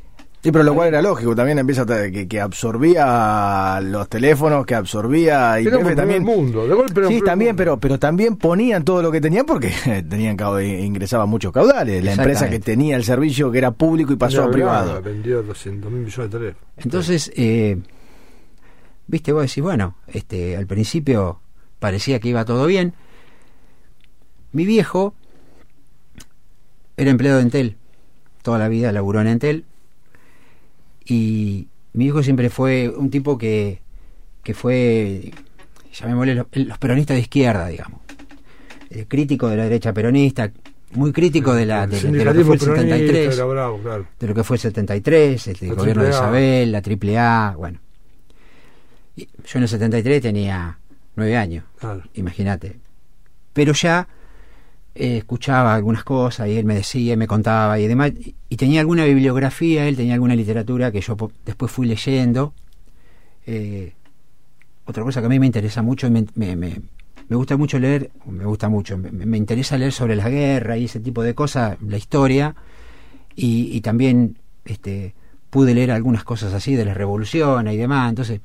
Sí, pero lo cual era lógico, también empieza a que, que absorbía los teléfonos, que absorbía y también. mundo. De golpe Sí, también, mundo. pero, pero también ponían todo lo que tenían porque *laughs* tenían ingresaban muchos caudales. La empresa que tenía el servicio que era público y pasó Ya a privado. Vendió 200 mil millones de teléfonos. entonces eh, viste vos decís bueno este al principio parecía que iba todo bien. Mi viejo era empleado de Entel, toda la vida laburó en Entel, y mi viejo siempre fue un tipo que, que fue, llamémosle los, los peronistas de izquierda, digamos, crítico de la derecha peronista, muy crítico de, la, de, de lo que fue el 73, Era bravo, claro. de lo que fue el 73, el, La gobierno de. Isabel, la AAA, bueno. Y yo en el 73 tenía nueve años, claro. imagínate. Pero ya eh, escuchaba algunas cosas y él me decía, me contaba y demás. Y, y tenía alguna bibliografía, él tenía alguna literatura que yo después fui leyendo. Eh, otra cosa que a mí me interesa mucho, y me, me, me- me gusta mucho leer, me gusta mucho, me, me interesa leer sobre la guerra y ese tipo de cosas, la historia, y, y también este, pude leer algunas cosas así de las revoluciones y demás, entonces,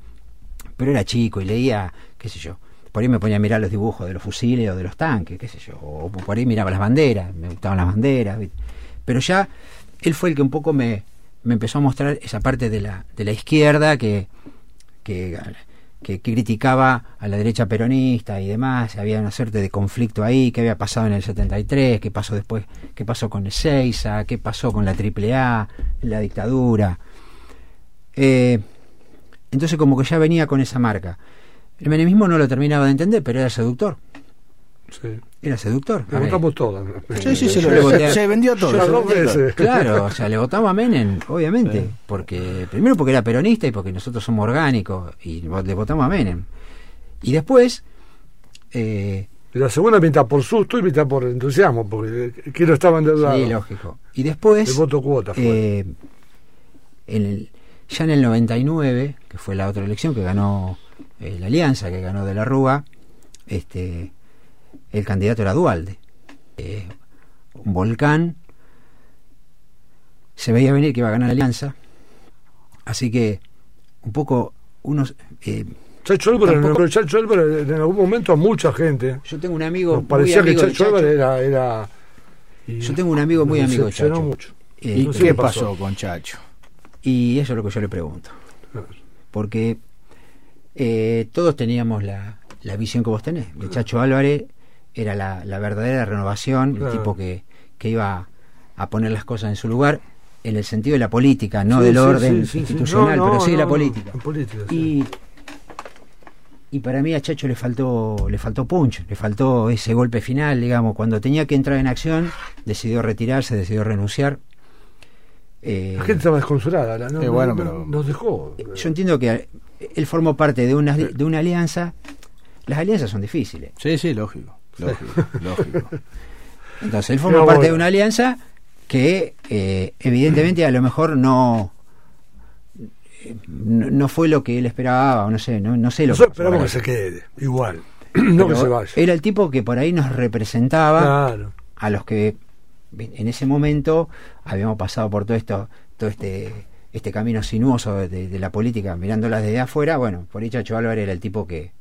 pero era chico y leía, qué sé yo, por ahí me ponía a mirar los dibujos de los fusiles o de los tanques, qué sé yo, o por ahí miraba las banderas, me gustaban las banderas, pero ya él fue el que un poco me, me empezó a mostrar esa parte de la, de la izquierda que, que, que criticaba a la derecha peronista y demás, había una suerte de conflicto ahí, qué había pasado en el 73, qué pasó después, qué pasó con el Seiza, qué pasó con la AAA, la dictadura. Eh, entonces como que ya venía con esa marca. El menemismo no lo terminaba de entender, pero era seductor. Sí. Era seductor. Le votamos todas. Sí, sí, se, se vendió todo. dos veces. Claro, o sea, le votamos a Menem, obviamente, porque primero porque era peronista y porque nosotros somos orgánicos y le votamos a Menem. Y después, eh, la segunda mitad por susto y mitad por entusiasmo, porque quiero estaba endeudado. sí, lógico. Y después, El voto cuota fue. eh, en el- ya en el 99, que fue la otra elección que ganó eh, la Alianza, que ganó de la Rúa, este, el candidato era Dualde. Eh, un volcán. Se veía venir que iba a ganar la Alianza. Así que, un poco, unos. eh, Chacho Álvarez, tampoco- Chacho Álvarez en algún momento a mucha gente yo tengo un amigo. nos parecía que amigo Chacho Chacho. Álvarez era, era y Yo tengo un amigo muy amigo de Chacho. mucho. Eh, No sé ¿Qué qué pasó pasó. con Chacho? Y eso es lo que yo le pregunto. Porque eh, todos teníamos la, la visión que vos tenés. De Chacho Álvarez era la, la verdadera renovación, Claro. el tipo que, que iba a poner las cosas en su lugar, en el sentido de la política, no Sí, del sí, orden sí, institucional, No, pero sí de la política. política. Y, y para mí a Chacho le faltó, le faltó punch, le faltó ese golpe final, digamos, cuando tenía que entrar en acción, decidió retirarse, decidió renunciar. Eh, La gente estaba desconsolada. la- no- Eh, bueno, no- pero- nos dejó. yo entiendo que él formó parte de una, de una alianza. Las alianzas son difíciles. Sí, sí, lógico. Lógico, *laughs* lógico. Entonces él formó Pero parte bueno. de una alianza que eh, evidentemente a lo mejor no, no no fue lo que él esperaba o no sé no, no sé lo Nosotros que esperamos que se quede, igual. *clears throat* no que se vaya. era el tipo que por ahí nos representaba Claro. a los que en ese momento habíamos pasado por todo esto todo este este camino sinuoso de, de la política mirándola desde afuera bueno por ahí Chacho Álvarez era el tipo que,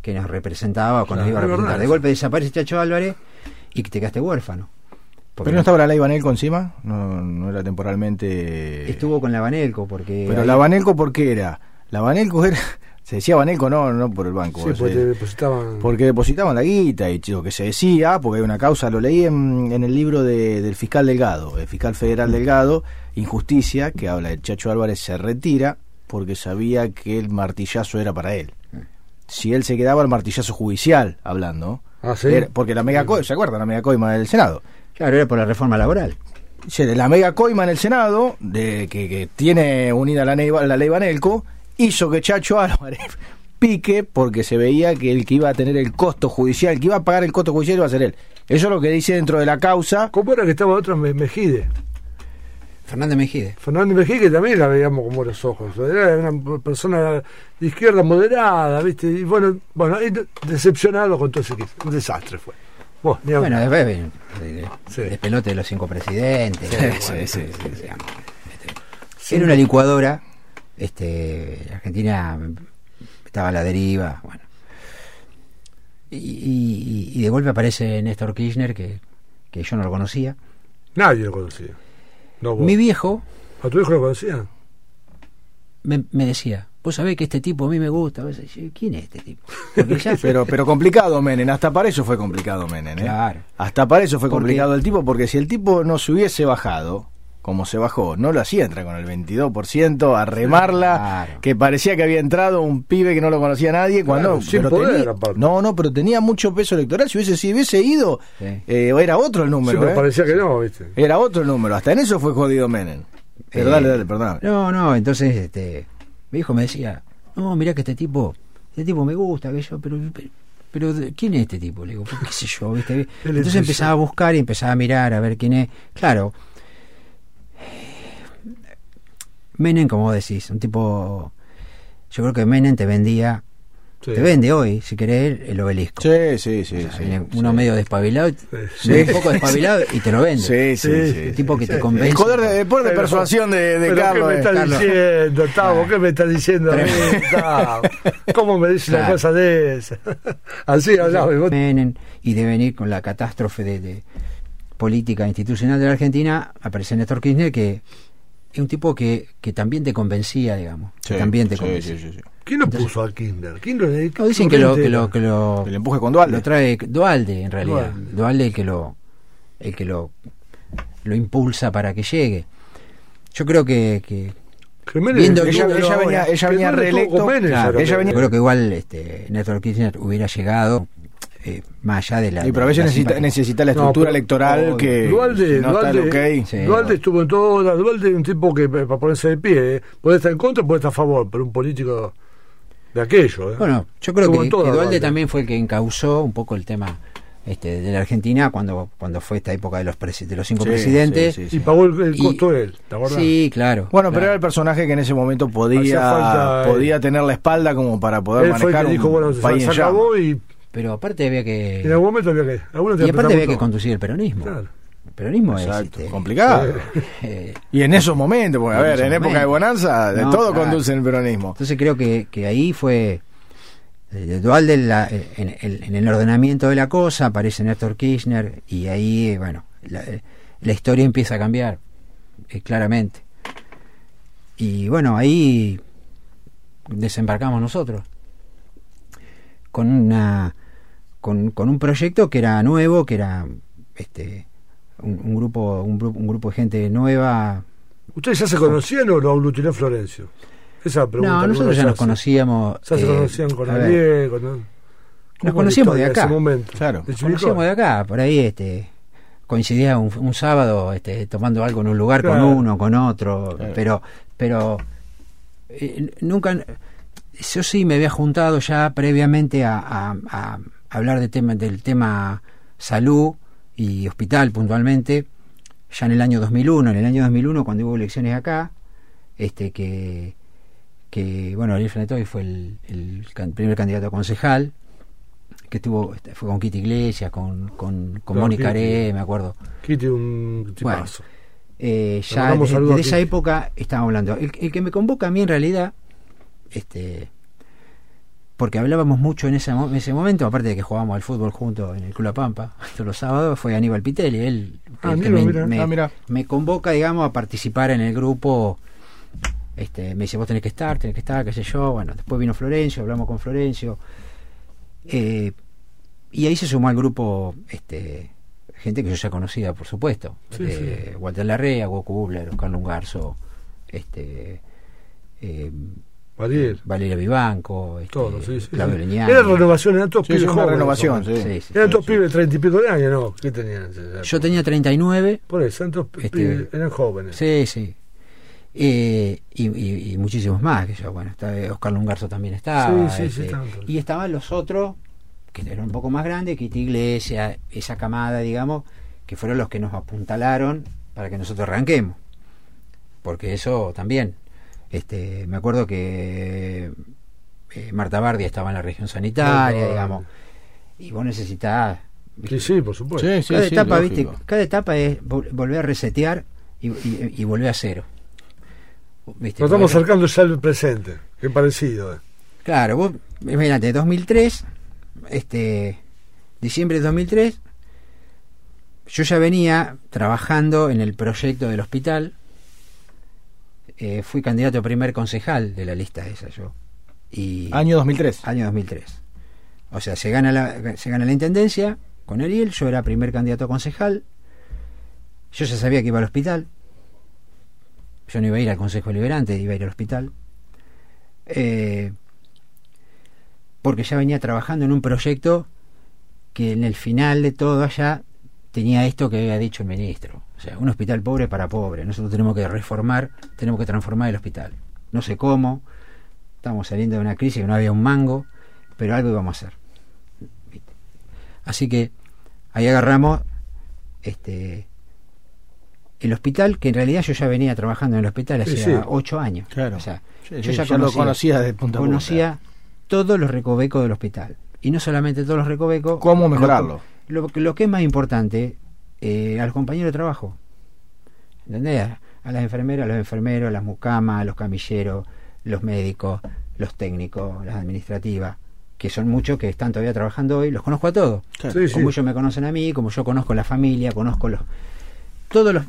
que nos representaba o que nos iba a es representar de golpe desaparece Chacho Álvarez y te quedaste huérfano Porque ¿Pero no estaba la ley Banelco encima? No, no era temporalmente... estuvo con la Banelco porque Pero ahí- la Banelco, ¿por qué era? La Banelco era... Se decía Banelco no, no por el banco. Sí, se- porque depositaban. porque depositaban la guita y lo que se decía, porque hay una causa, lo leí en, en el libro de- del fiscal Delgado, el fiscal federal Delgado, Injusticia, que habla del Chacho Álvarez se retira porque sabía que el martillazo era para él. Si él se quedaba el martillazo judicial, hablando, Ah, sí. era- porque la mega co- ¿se acuerdan? La mega coima del Senado. claro era por la reforma laboral Sí, de la mega coima en el Senado, de que, que tiene unida la ley, la ley Banelco, hizo que Chacho Álvarez *laughs* pique porque se veía que el que iba a tener el costo judicial, el que iba a pagar el costo judicial iba a ser él. Eso es lo que dice dentro de la causa. ¿Cómo era que estaba otra Me- Mejide? Fernández Mejide Fernando Mejide que también la veíamos con buenos ojos. Era una persona de izquierda moderada, ¿viste? Y bueno, bueno y decepcionado con todo ese equipo. Un desastre fue. Vos, bueno después de, de- Sí. despelote de los cinco presidentes Sí, bueno, sí, sí, sí, sí. digamos, era una licuadora este Argentina estaba a la deriva bueno y, y- y de golpe aparece Néstor Kirchner que, que yo no lo conocía Nadie lo conocía. No, mi viejo ¿A tu hijo lo conocía? me, me decía vos sabés que este tipo a mí me gusta. ¿Quién es este tipo? Ya- *laughs* Pero, pero complicado Menem, hasta para eso fue complicado Menem. ¿eh? Claro. Hasta para eso fue Porque- complicado el tipo, porque si el tipo no se hubiese bajado, como se bajó, no lo hacía entrar con el 22%, a remarla, Claro. que parecía que había entrado un pibe que no lo conocía nadie, cuando Claro, sin pero poder, tenía- no, no, pero tenía mucho peso electoral, si hubiese, si hubiese ido, Sí. eh, era otro el número, Siempre ¿eh? parecía que no, ¿viste? era otro el número, hasta en eso fue jodido Menem. Pero Eh, dale, dale, perdón. No, no, entonces este, mi hijo me decía, no, mirá que este tipo, este tipo me gusta, que yo, pero, pero, pero, ¿quién es este tipo? Le digo, "Pues, qué sé yo, ¿viste? *laughs* Entonces es empezaba a buscar y empezaba a mirar a ver quién es. Claro, Menem, como vos decís, un tipo, yo creo que Menem te vendía, Sí. te vende hoy, si querés, el obelisco. Sí, sí, sí. O sea, sí, viene sí. uno medio despabilado, un poco despabilado y te lo vende. Sí, sí, El sí. tipo que te convence. El poder de, el poder de Pero- persuasión de, de ¿Pero Carlos. ¿Qué me eh. estás Carlos. diciendo, Tavo? ¿Qué me estás diciendo a mí. Tavo? ¿Cómo me dices una Claro. cosa de esa? *laughs* Así hablaba. Menem y de venir con la catástrofe de, de política institucional de la Argentina, aparece Néstor Kirchner que es un tipo que, que también te convencía, digamos. que Sí, también te sí, convencía. sí, sí, sí. ¿Quién lo puso a Kinder? ¿Quién lo No, dicen que lo, que lo, que lo, El empuje con Dualde. lo trae Dualde, en realidad. Dualde. Dualde el que lo, el que lo, lo impulsa para que llegue. Yo creo que, que Jiménez, Viendo que ella, no, ella venía, ella que venía reelecto. Claro, ella que- venía- yo creo que igual este, Néstor Kirchner hubiera llegado eh, más allá de la. Y pero a veces necesita, la No, estructura pero- electoral que Dualde, si no Dualde, ok. Sí. Dualde estuvo en todas. Dualde es un tipo que eh, para ponerse de pie, eh, puede estar en contra, puede estar a favor, pero un político de aquello. eh. Bueno, yo creo Estuvo que, que Dualde Dualde. también fue el que encauzó un poco el tema este, de la Argentina cuando, cuando fue esta época de los, de los cinco Sí, presidentes. sí, sí, y pagó el, el Y- costo él, ¿te acordás? Sí, claro. Bueno, pero era el personaje que en ese momento podía, falta, eh. podía tener la espalda como para poder él fue el manejar que dijo, un bueno, país se acabó y Pero aparte había que. en algún momento había que. Y aparte había que conducir el peronismo. Claro. El peronismo es. Exacto, este, complicado. *laughs* eh, Y en esos momentos, porque a ver, en época de bonanza, de No, todo claro. conduce el peronismo. Entonces creo que, que ahí fue. eh, Dualde en, la- en- en- en el ordenamiento de la cosa, aparece Néstor Kirchner y ahí, eh, bueno, la, eh, la historia empieza a cambiar, eh, claramente. Y bueno, ahí desembarcamos nosotros con una con, con un proyecto que era nuevo, que era este un, un grupo un, grupo un grupo de gente nueva. ¿Ustedes ya se conocían o lo aglutinó Florencio? Esa pregunta. No, nosotros ya se nos hace. conocíamos. Ya se eh, conocían con Ariel, con... ¿cómo Nos conocíamos de acá. ese momento? Claro. Chivicó? Conocíamos de acá, por ahí este coincidía un, un sábado este, tomando algo en un lugar Claro. con uno, con otro, Claro. pero pero eh, nunca yo sí me había juntado ya previamente a, a- a hablar de tema, del tema salud y hospital puntualmente ya en el año 2001, en el año 2001 cuando hubo elecciones acá, este que que bueno, Ariel Franetoy fue el, primer candidato a concejal que estuvo este, fue con Kitty Iglesias, con, con, con Mónica. Aré, me acuerdo. Kitty, un tipazo. Eh, Le ya desde, desde esa época estábamos hablando. El, el que me convoca a mí en realidad, este porque hablábamos mucho en ese, en ese momento, aparte de que jugábamos al fútbol juntos en el Club La Pampa *laughs* todos los sábados, fue Aníbal Pitelli, él Ah, el que mira, me, mira. me- Ah, mira. me convoca, digamos, a participar en el grupo. Este, me dice, vos tenés que estar, tenés que estar, qué sé yo. Bueno, después vino Florencio, hablamos con Florencio. Eh, y ahí se sumó al grupo este, gente que yo ya conocía, por supuesto. Sí, Eh, Walter Larrea, Goku Bubler, Oscar Lungarzo, este, eh, Ariel. Valeria Vivanco, este, Todos, sí, sí. Claudio sí. Era renovación, eran todos Sí, pibes sí, jóvenes, renovación, sí. Sí, sí. Eran todos pibes de treinta y pico de años, ¿no? ¿Qué tenían? Yo tenía 39. Por eso, eran todos Este, pibes, eran jóvenes. Sí, sí. Eh, y, y- y muchísimos más que yo. Bueno, está, Oscar Lungarzo también estaba. Sí, sí, sí, este, todos. y estaban los otros, que eran un poco más grandes, Kitty Iglesia, esa camada, digamos, que fueron los que nos apuntalaron para que nosotros arranquemos. Porque eso también. Este Me acuerdo que eh, Marta Bardia estaba en la región sanitaria, digamos. Y vos necesitabas. Sí, sí, por supuesto. Sí, sí, cada, sí, etapa, cada etapa es vol- volver a resetear y, y- y volver a cero. ¿Viste? Nos estamos acercando ya al presente. Qué parecido. eh. Claro, vos, imagínate, 2003, este, diciembre de 2003, yo ya venía trabajando en el proyecto del hospital eh, fui candidato a primer concejal de la lista esa yo. Y Año 2003. año 2003. O sea, se gana la, se gana la intendencia con Ariel, yo era primer candidato a concejal. Yo ya sabía que iba al hospital. Yo no iba a ir al Consejo Liberante, iba a ir al hospital. Eh, porque ya venía trabajando en un proyecto que en el final de todo allá tenía esto que había dicho el ministro. O sea, un hospital pobre para pobre. Nosotros tenemos que reformar, tenemos que transformar el hospital. No sé cómo, estábamos saliendo de una crisis que no había un mango, pero algo íbamos a hacer. Así que ahí agarramos este el hospital, que en realidad yo ya venía trabajando en el hospital Sí, sí. ocho años. Claro. O sea, Sí, yo ya, ya lo conocía de punta a punta. conocía todos los recovecos del hospital. Y no solamente todos los recovecos. ¿Cómo lo- mejorarlo? Lo, lo que es más importante, eh, a los compañeros de trabajo. ¿Entendés? A las enfermeras, a los enfermeros, a las mucamas, a los camilleros, los médicos, los técnicos, las administrativas, que son muchos que están todavía trabajando hoy, los conozco a todos. Claro. Sí, sí. Como ellos me conocen a mí, como yo conozco la familia, conozco los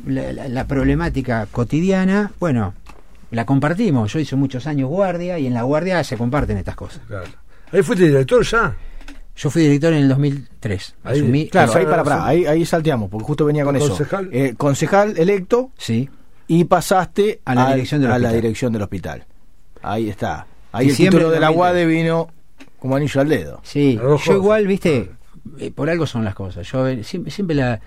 la, la- la problemática cotidiana, bueno, la compartimos. Yo hice muchos años guardia y en la guardia se comparten estas cosas. Claro. Ahí fuiste director ya. Yo fui director en el 2003. Ahí, Asumí, Claro, ahí para, para, ahí, ahí salteamos, porque justo venía con eso. Concejal. Eh, concejal electo sí, y pasaste A la dirección del a la hospital. dirección del hospital. Ahí está. Ahí el Diciembre título de del la 2003. UADE vino como anillo al dedo. sí. Yo igual, viste, eh, por algo son las cosas. Yo eh, siempre, siempre la...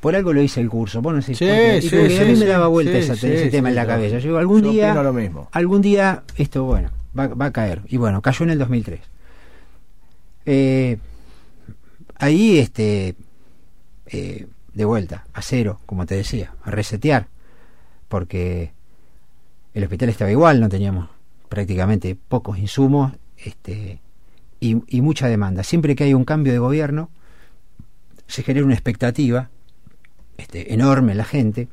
Por algo lo hice el curso. Vos no sé, Sí, sí, como que a sí, mí me sí, daba vuelta sí, esa- sí, ese tema sí, en la cabeza. Yo digo, algún yo día... lo mismo. algún día esto, bueno, va, va a caer. Y bueno, cayó en el 2003. Eh, ahí, este, eh, de vuelta, a cero, como te decía, a resetear, porque el hospital estaba igual, no teníamos prácticamente pocos insumos este, y, mucha demanda. Siempre que hay un cambio de gobierno, se genera una expectativa este, enorme en la gente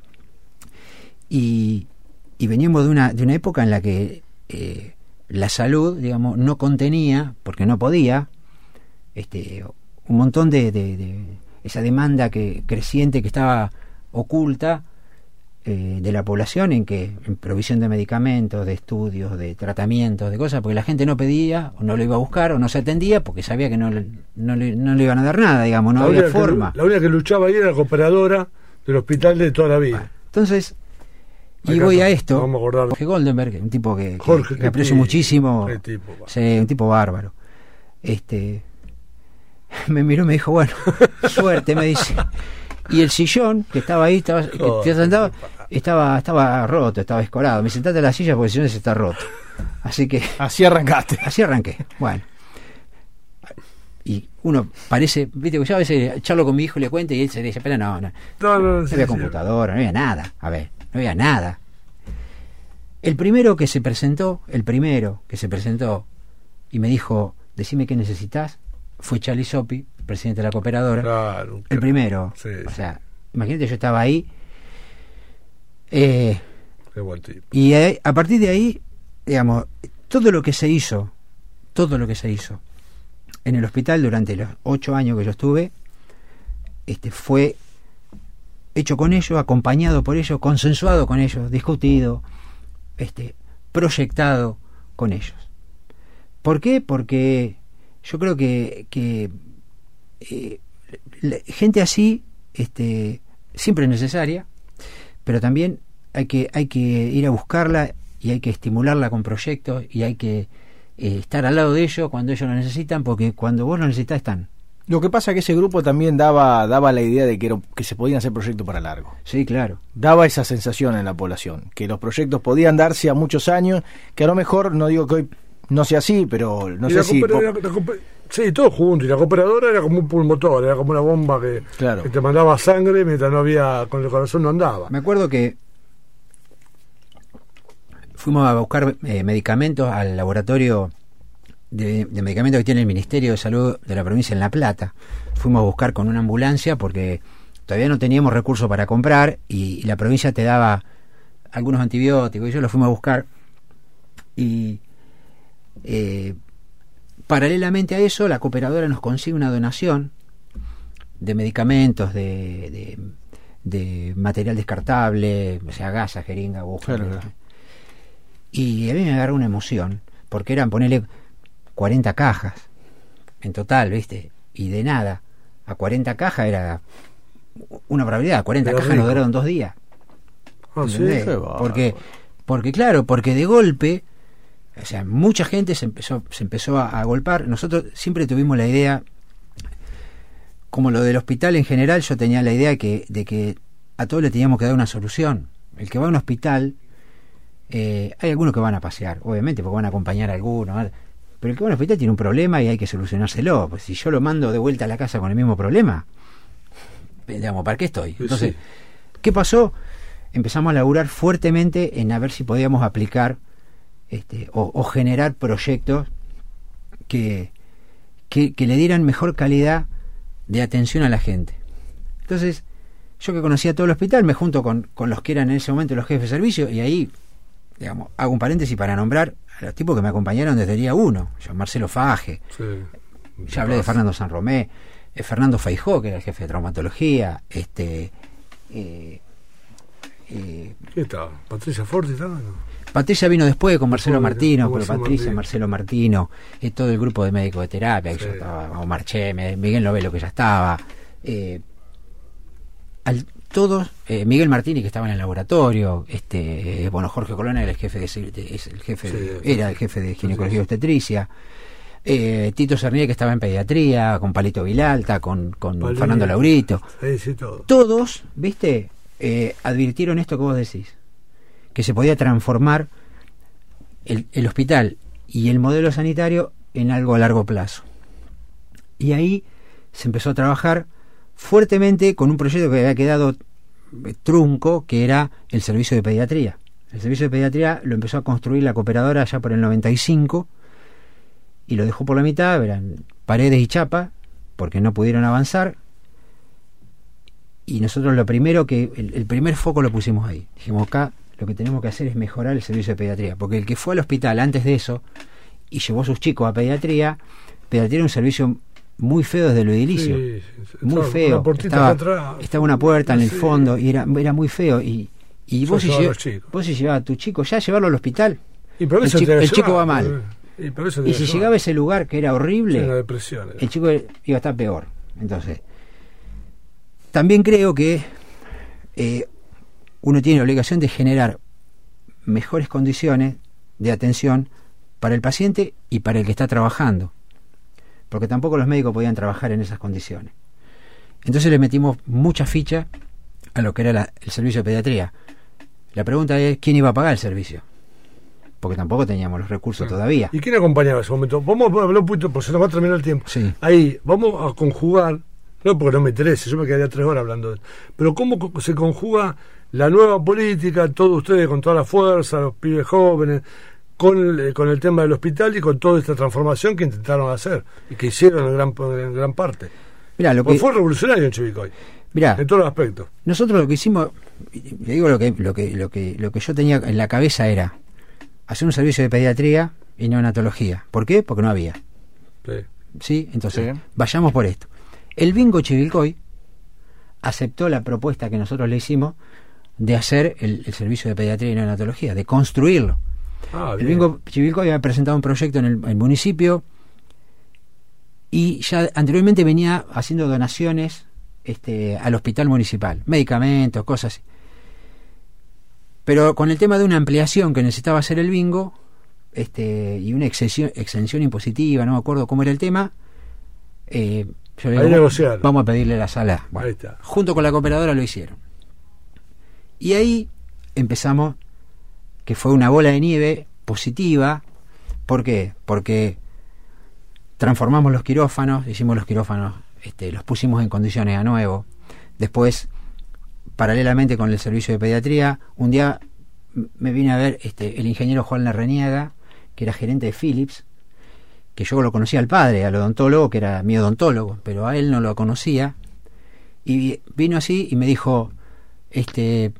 y, y veníamos de una, de una época en la que eh, la salud, digamos, no contenía, porque no podía, este, un montón de, de- de esa demanda que creciente que estaba oculta eh, de la población en que en provisión de medicamentos, de estudios, de tratamientos, de cosas, porque la gente no pedía o no lo iba a buscar o no se atendía porque sabía que no le, no le, no le iban a dar nada, digamos, no la, había que- forma. la única que luchaba ahí era la cooperadora del hospital de toda la vida. Entonces, y Acá voy no, a esto, vamos a acordar. Jorge Goldenberg, un tipo que, que- Jorge, que qué aprecio muchísimo, tipo, un tipo bárbaro. Este, *laughs* me miró y me dijo, bueno, suerte, me dice. Y el sillón que estaba ahí, estaba, que Joder, te sentaba, estaba, estaba roto, estaba escorado. Me sentate en la silla porque el sillón se está roto. Así que Así arrancaste. *laughs* así arranqué. Bueno. Y uno parece, viste, que yo a veces charlo con mi hijo y le cuento y él se dice, pero no, no, No, no, no sí, había sí. computadora, no había nada. A ver, no había nada. El primero que se presentó, el primero que se presentó y me dijo, decime qué necesitas, fue Charlie Sopi, presidente de la cooperadora. Claro. El primero. Sí, o sea, imagínate, yo estaba ahí. eh, Qué buen tipo. y ahí- a partir de ahí, digamos, todo lo que se hizo, todo lo que se hizo en el hospital durante los ocho años que yo estuve, este, fue hecho con ellos, acompañado por ellos, consensuado con ellos, discutido, este, proyectado con ellos. ¿Por qué? Porque yo creo que, que eh, gente así este, siempre es necesaria, pero también hay que, hay que ir a buscarla y hay que estimularla con proyectos y hay que eh, estar al lado de ellos cuando ellos lo necesitan, porque cuando vos lo necesitas están. Lo que pasa es que ese grupo también daba, daba la idea de que, era- que se podían hacer proyectos para largo. Sí, claro. Daba esa sensación en la población, que los proyectos podían darse a muchos años, que a lo mejor, no digo que hoy no sea así, pero no Y sé si... sí, todo junto. Y la cooperadora era como un pulmotor, era como una bomba que, Claro. que te mandaba sangre mientras no había, con el corazón no andaba. Me acuerdo que fuimos a buscar eh, medicamentos al laboratorio de, de medicamentos que tiene el Ministerio de Salud de la provincia en La Plata. Fuimos a buscar con una ambulancia porque todavía no teníamos recursos para comprar y, y la provincia te daba algunos antibióticos y yo los fuimos a buscar y eh, paralelamente a eso la cooperadora nos consigue una donación de medicamentos de, de, de material descartable, o sea, gasa, jeringa, aguja. Claro, claro. Y a mí me agarró una emoción, porque eran ponerle 40 cajas en total, ¿viste? Y de nada, a 40 cajas era una probabilidad, 40 Era cajas nos duraron dos días. Ah, porque, porque claro, porque de golpe, o sea, mucha gente se empezó, se empezó a, a golpar. Nosotros siempre tuvimos la idea, como lo del hospital en general, yo tenía la idea que, de que a todos le teníamos que dar una solución. El que va a un hospital, eh, hay algunos que van a pasear, obviamente, porque van a acompañar a algunos. Pero el que va a un hospital tiene un problema y hay que solucionárselo. Pues si yo lo mando de vuelta a la casa con el mismo problema, eh, digamos, ¿para qué estoy? Entonces, sí. ¿qué pasó? Empezamos a laburar fuertemente en a ver si podíamos aplicar este, o, o generar proyectos que, que, que le dieran mejor calidad de atención a la gente. Entonces, yo que conocía todo el hospital, me junto con, con los que eran en ese momento los jefes de servicio y ahí, digamos, hago un paréntesis para nombrar a los tipos que me acompañaron desde el día uno. Yo, Marcelo Faje, Sí. ya hablé de Fernando San Romé, eh, Fernando Feijó, que era el jefe de traumatología, este eh, eh, ¿Qué estaba? ¿Patricia Forti estaba? No. Patricia vino después con Marcelo Martino, pero Patricia. Marcelo Martino, eh, todo el grupo de médicos de terapia, que Sí. yo estaba, Omar Cheme, Miguel Novelo que ya estaba, eh, al, todos, eh, Miguel Martini que estaba en el laboratorio, este, eh, bueno, Jorge Colonna era el jefe de, es el jefe Sí, de- era el jefe de ginecología y obstetricia, eh, Tito Cernier que estaba en pediatría, con Palito Vilalta, con, con Palito. Fernando Laurito, Sí, sí, todo. todos, viste, Eh, advirtieron esto que vos decís, que se podía transformar el, el hospital y el modelo sanitario en algo a largo plazo. Y ahí se empezó a trabajar fuertemente con un proyecto que había quedado eh, trunco, que era el servicio de pediatría. El servicio de pediatría lo empezó a construir la cooperadora ya por el 95 y lo dejó por la mitad, eran paredes y chapa, porque no pudieron avanzar. Y nosotros lo primero que, el, el primer foco lo pusimos ahí. Dijimos, acá lo que tenemos que hacer es mejorar el servicio de pediatría, porque el que fue al hospital antes de eso y llevó a sus chicos a pediatría, pediatría era un servicio muy feo desde lo edilicio. Sí. Muy feo. Una Estaba, estaba una puerta en el Sí. fondo y era, era muy feo. Y, y vos, si vos llevabas a tu chico ya llevarlo al hospital. Y por el chico- el chico va mal. Y, por eso te Y la si llegaba a ese lugar que era horrible, depresión. era. el chico iba a estar peor. Entonces, también creo que eh, uno tiene la obligación de generar mejores condiciones de atención para el paciente y para el que está trabajando, porque tampoco los médicos podían trabajar en esas condiciones. Entonces le metimos mucha ficha a lo que era la- el servicio de pediatría. La pregunta es, ¿quién iba a pagar el servicio? Porque tampoco teníamos los recursos todavía. ¿Y quién acompañaba en ese momento? Vamos a hablar un poquito, porque se nos va a terminar el tiempo. Sí. Ahí, vamos a conjugar, no porque no me interese, yo me quedaría tres horas hablando de pero cómo se conjuga la nueva política, todos ustedes con toda la fuerza, los pibes jóvenes, con el, eh, con el tema del hospital y con toda esta transformación que intentaron hacer y que hicieron en gran, en gran parte. Mirá, lo que, fue revolucionario en Chivicoy, mirá, en todos los aspectos. Nosotros lo que hicimos, le digo lo que, lo que, lo que, lo que yo tenía en la cabeza era hacer un servicio de pediatría y neonatología. ¿Por qué? Porque no había. Sí. ¿Sí? Entonces, Sí. vayamos por esto. El bingo Chivilcoy aceptó la propuesta que nosotros le hicimos de hacer el, el servicio de pediatría y neonatología, de construirlo. Ah, El bingo Chivilcoy había presentado un proyecto en el, el municipio y ya anteriormente venía haciendo donaciones este, al hospital municipal, medicamentos, cosas así. Pero con el tema de una ampliación que necesitaba hacer el bingo este, y una exención, exención impositiva, no me acuerdo cómo era el tema, eh, yo digo, vamos a pedirle la sala. Bueno, junto con la cooperadora lo hicieron. Y ahí empezamos, que fue una bola de nieve positiva. ¿Por qué? Porque transformamos los quirófanos, hicimos los quirófanos, este, los pusimos en condiciones a nuevo. Después, paralelamente con el servicio de pediatría, un día me vine a ver este, el ingeniero Juan Larreniaga, que era gerente de Philips, que yo lo conocía al padre, al odontólogo, que era mi odontólogo, pero a él no lo conocía. Y vino así y me dijo, este,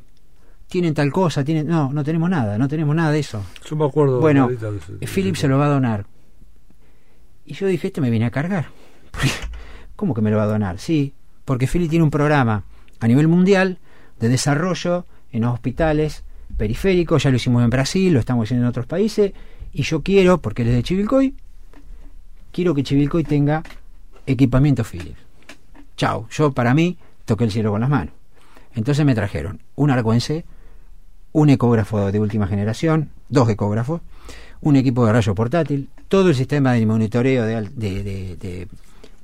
tienen tal cosa, tienen, no, no tenemos nada, no tenemos nada de eso. Yo me acuerdo. Bueno, de Philip se lo va a donar. Y yo dije, este me viene a cargar. *laughs* ¿Cómo que me lo va a donar? Sí, porque Philip tiene un programa a nivel mundial de desarrollo en los hospitales periféricos, ya lo hicimos en Brasil, lo estamos haciendo en otros países, y yo quiero, porque él es de Chivilcoy, quiero que Chivilcoy tenga equipamiento Philips. Chao, yo para mí toqué el cielo con las manos. Entonces me trajeron un arcuense, un ecógrafo de última generación, dos ecógrafos, un equipo de rayo portátil, todo el sistema de monitoreo de, de, de,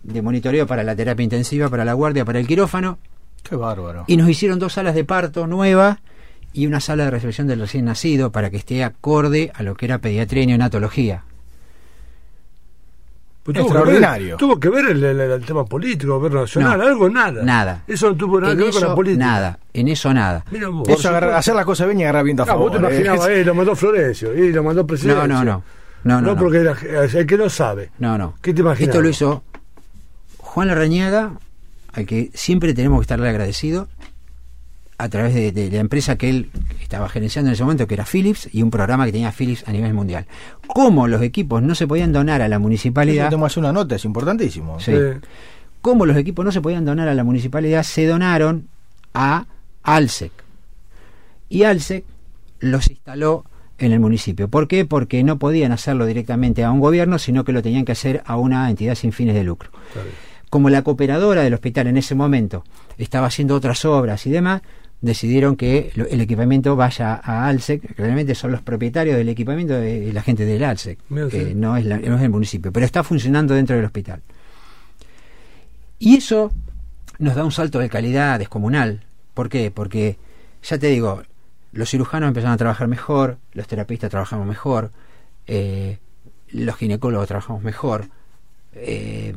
de monitoreo para la terapia intensiva, para la guardia, para el quirófano. Qué bárbaro. Y nos hicieron dos salas de parto nuevas y una sala de recepción del recién nacido para que esté acorde a lo que era pediatría y neonatología. Pues tuvo Extraordinario. Que ver, tuvo que ver el, el- el tema político, gobierno nacional, No, algo, nada. nada. Eso no tuvo nada En que ver con eso, la política. nada, en eso nada. Mira vos. Eso agarra- hacer las cosas bien y agarrar viento a Ah, vos favor. te ¿eh? imaginabas, eh, lo mandó Florencio, y lo mandó presidente. No, no, no. No, no, no. porque la- el que no sabe. No, no. ¿Qué te imaginas? Esto lo hizo Juan Larrañaga, al que siempre tenemos que estarle agradecido, a través de, de la empresa que él estaba gerenciando en ese momento, que era Philips, y un programa que tenía Philips a nivel mundial. Como los equipos no se podían donar a la municipalidad, hacer una nota, es importantísimo. Sí. Eh, como los equipos no se podían donar a la municipalidad, se donaron a Alsec. Y Alsec los instaló en el municipio. ¿Por qué? Porque no podían hacerlo directamente a un gobierno, sino que lo tenían que hacer a una entidad sin fines de lucro. Como la cooperadora del hospital en ese momento estaba haciendo otras obras y demás, decidieron que el equipamiento vaya a Alsec, realmente son los propietarios del equipamiento de la gente del Alsec, Mira, que sí. no es, la- no es el municipio, pero está funcionando dentro del hospital. Y eso nos da un salto de calidad descomunal. ¿Por qué? Porque, ya te digo, los cirujanos empezaron a trabajar mejor, los terapistas trabajamos mejor, eh, los ginecólogos trabajamos mejor, eh,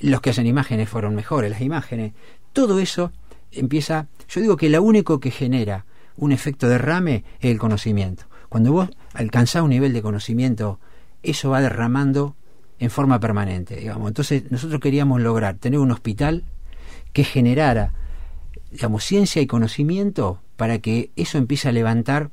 los que hacen imágenes fueron mejores, las imágenes, todo eso empieza, yo digo que lo único que genera un efecto derrame es el conocimiento. Cuando vos alcanzás un nivel de conocimiento, eso va derramando en forma permanente, digamos. Entonces, nosotros queríamos lograr tener un hospital que generara, digamos, ciencia y conocimiento para que eso empiece a levantar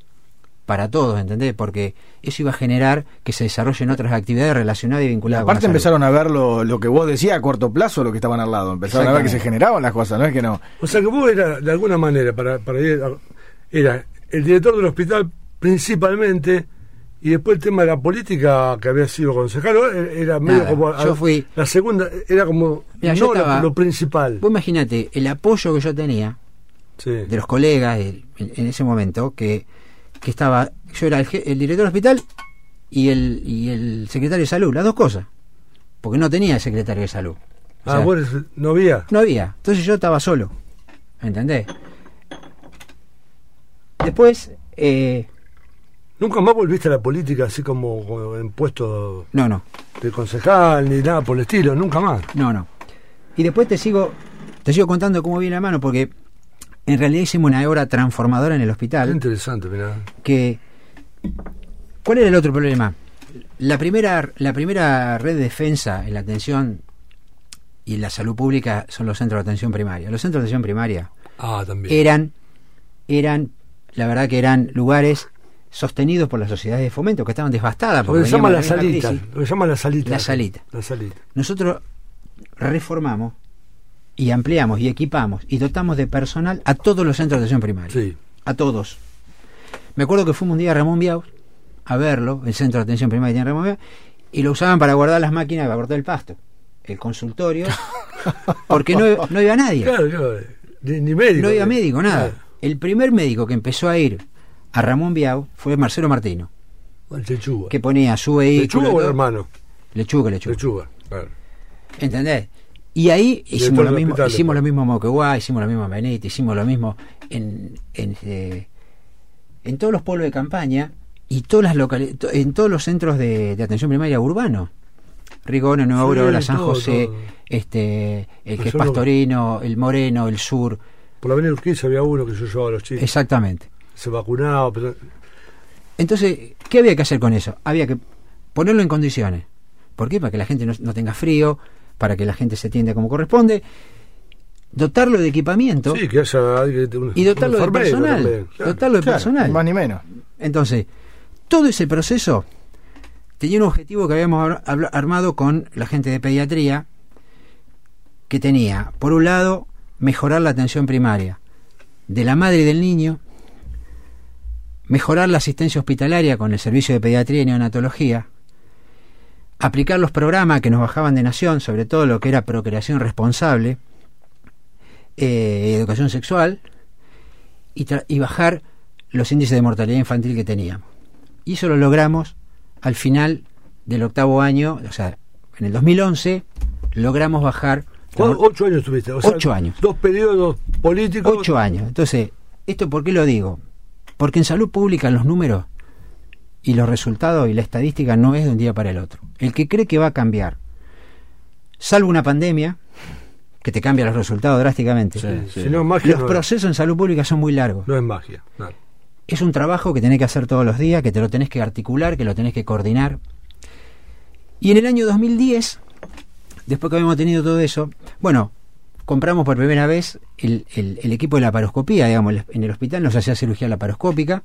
para todos, ¿entendés? Porque eso iba a generar que se desarrollen otras actividades relacionadas y vinculadas con la Aparte salud. empezaron a ver lo, lo que vos decías a corto plazo, lo que estaban al lado. Empezaron a ver que se generaban las cosas, no es que no. O sea que vos era, de alguna manera, para, para ir a- era el director del hospital principalmente, y después el tema de la política, que había sido concejal, era medio Nada, como... yo fui- La segunda, era como... Mira, no lo- estaba- lo, principal. Vos imaginate el apoyo que yo tenía Sí. de los colegas en ese momento, que, que estaba, yo era el, el director del hospital y el, y el secretario de salud, las dos cosas, porque no tenía secretario de salud. O ah, vos eres novia. No había, entonces yo estaba solo, ¿entendés? Después, eh, Nunca más volviste a la política así como, como en puesto no, no, de concejal ni nada por el estilo, nunca más. no, no. Y después te sigo, te sigo contando cómo viene la mano, porque en realidad hicimos una obra transformadora en el Qué hospital. interesante, mirá. que ¿cuál era el otro problema? La primera la primera red de defensa en la atención y la salud pública son los centros de atención primaria. Los centros de atención primaria Ah, también. eran eran la verdad que eran lugares sostenidos por las sociedades de fomento que estaban devastadas Lo porque que se llama la salita. Lo que se llama la salita. La salita. La salita. Nosotros reformamos y ampliamos y equipamos y dotamos de personal a todos los centros de atención primaria. Sí. a todos. Me acuerdo que fuimos un día a Ramón Biaus a verlo, el centro de atención primaria tiene Ramón Biaus, y lo usaban para guardar las máquinas para cortar el pasto, el consultorio, *laughs* porque no, no iba nadie, Claro, claro. Ni, ni médico. no iba médico, nada. Claro. El primer médico que empezó a ir a Ramón Biaus fue Marcelo Martino, El lechuga. que ponía su vehículo. ¿Lechuga o el hermano? Lechuga, lechuga. Lechuga. Claro. ¿Entendés? Y ahí hicimos lo del mismo, hicimos lo mismo en Moquegua, hicimos lo mismo en Benítez, hicimos lo mismo en, en, eh, en todos los pueblos de campaña y todas las to- en todos los centros de, de atención primaria urbanos. Rigono, Nueva Sí, Aurora, San todo, José, todo. este, el que es lo- Pastorino, el Moreno, el Sur, Por la avenida Urquiza había uno que yo llevaba a los chicos. exactamente. Se vacunaba. Pero... Entonces, ¿qué había que hacer con eso? Había que ponerlo en condiciones. ¿Por qué? Para que la gente no, no tenga frío, para que la gente se atienda como corresponde, dotarlo de equipamiento Sí, que haya alguien- un- y dotarlo un de personal. también, claro. Dotarlo de Claro, personal. Más ni menos. Entonces, todo ese proceso tenía un objetivo que habíamos armado con la gente de pediatría, que tenía, por un lado, mejorar la atención primaria, de la madre y del niño, mejorar la asistencia hospitalaria con el servicio de pediatría y neonatología, aplicar los programas que nos bajaban de nación, sobre todo lo que era procreación responsable, eh, educación sexual, y, y bajar los índices de mortalidad infantil que teníamos. Y eso lo logramos al final del octavo año, o sea, en el 2011 logramos bajar... Ocho años tuviste, o ocho años. Dos periodos políticos. Ocho años. Entonces, ¿esto por qué lo digo? Porque en salud pública los números y los resultados y la estadística no es de un día para el otro. El que cree que va a cambiar, salvo una pandemia, que te cambia los resultados drásticamente. los procesos en salud pública son muy largos. No es magia. Es un trabajo que tenés que hacer todos los días, que te lo tenés que articular, que lo tenés que coordinar. Y en el año 2010, después que habíamos tenido todo eso, bueno, compramos por primera vez el, el, equipo de la paroscopía, digamos, en el hospital nos hacía cirugía laparoscópica.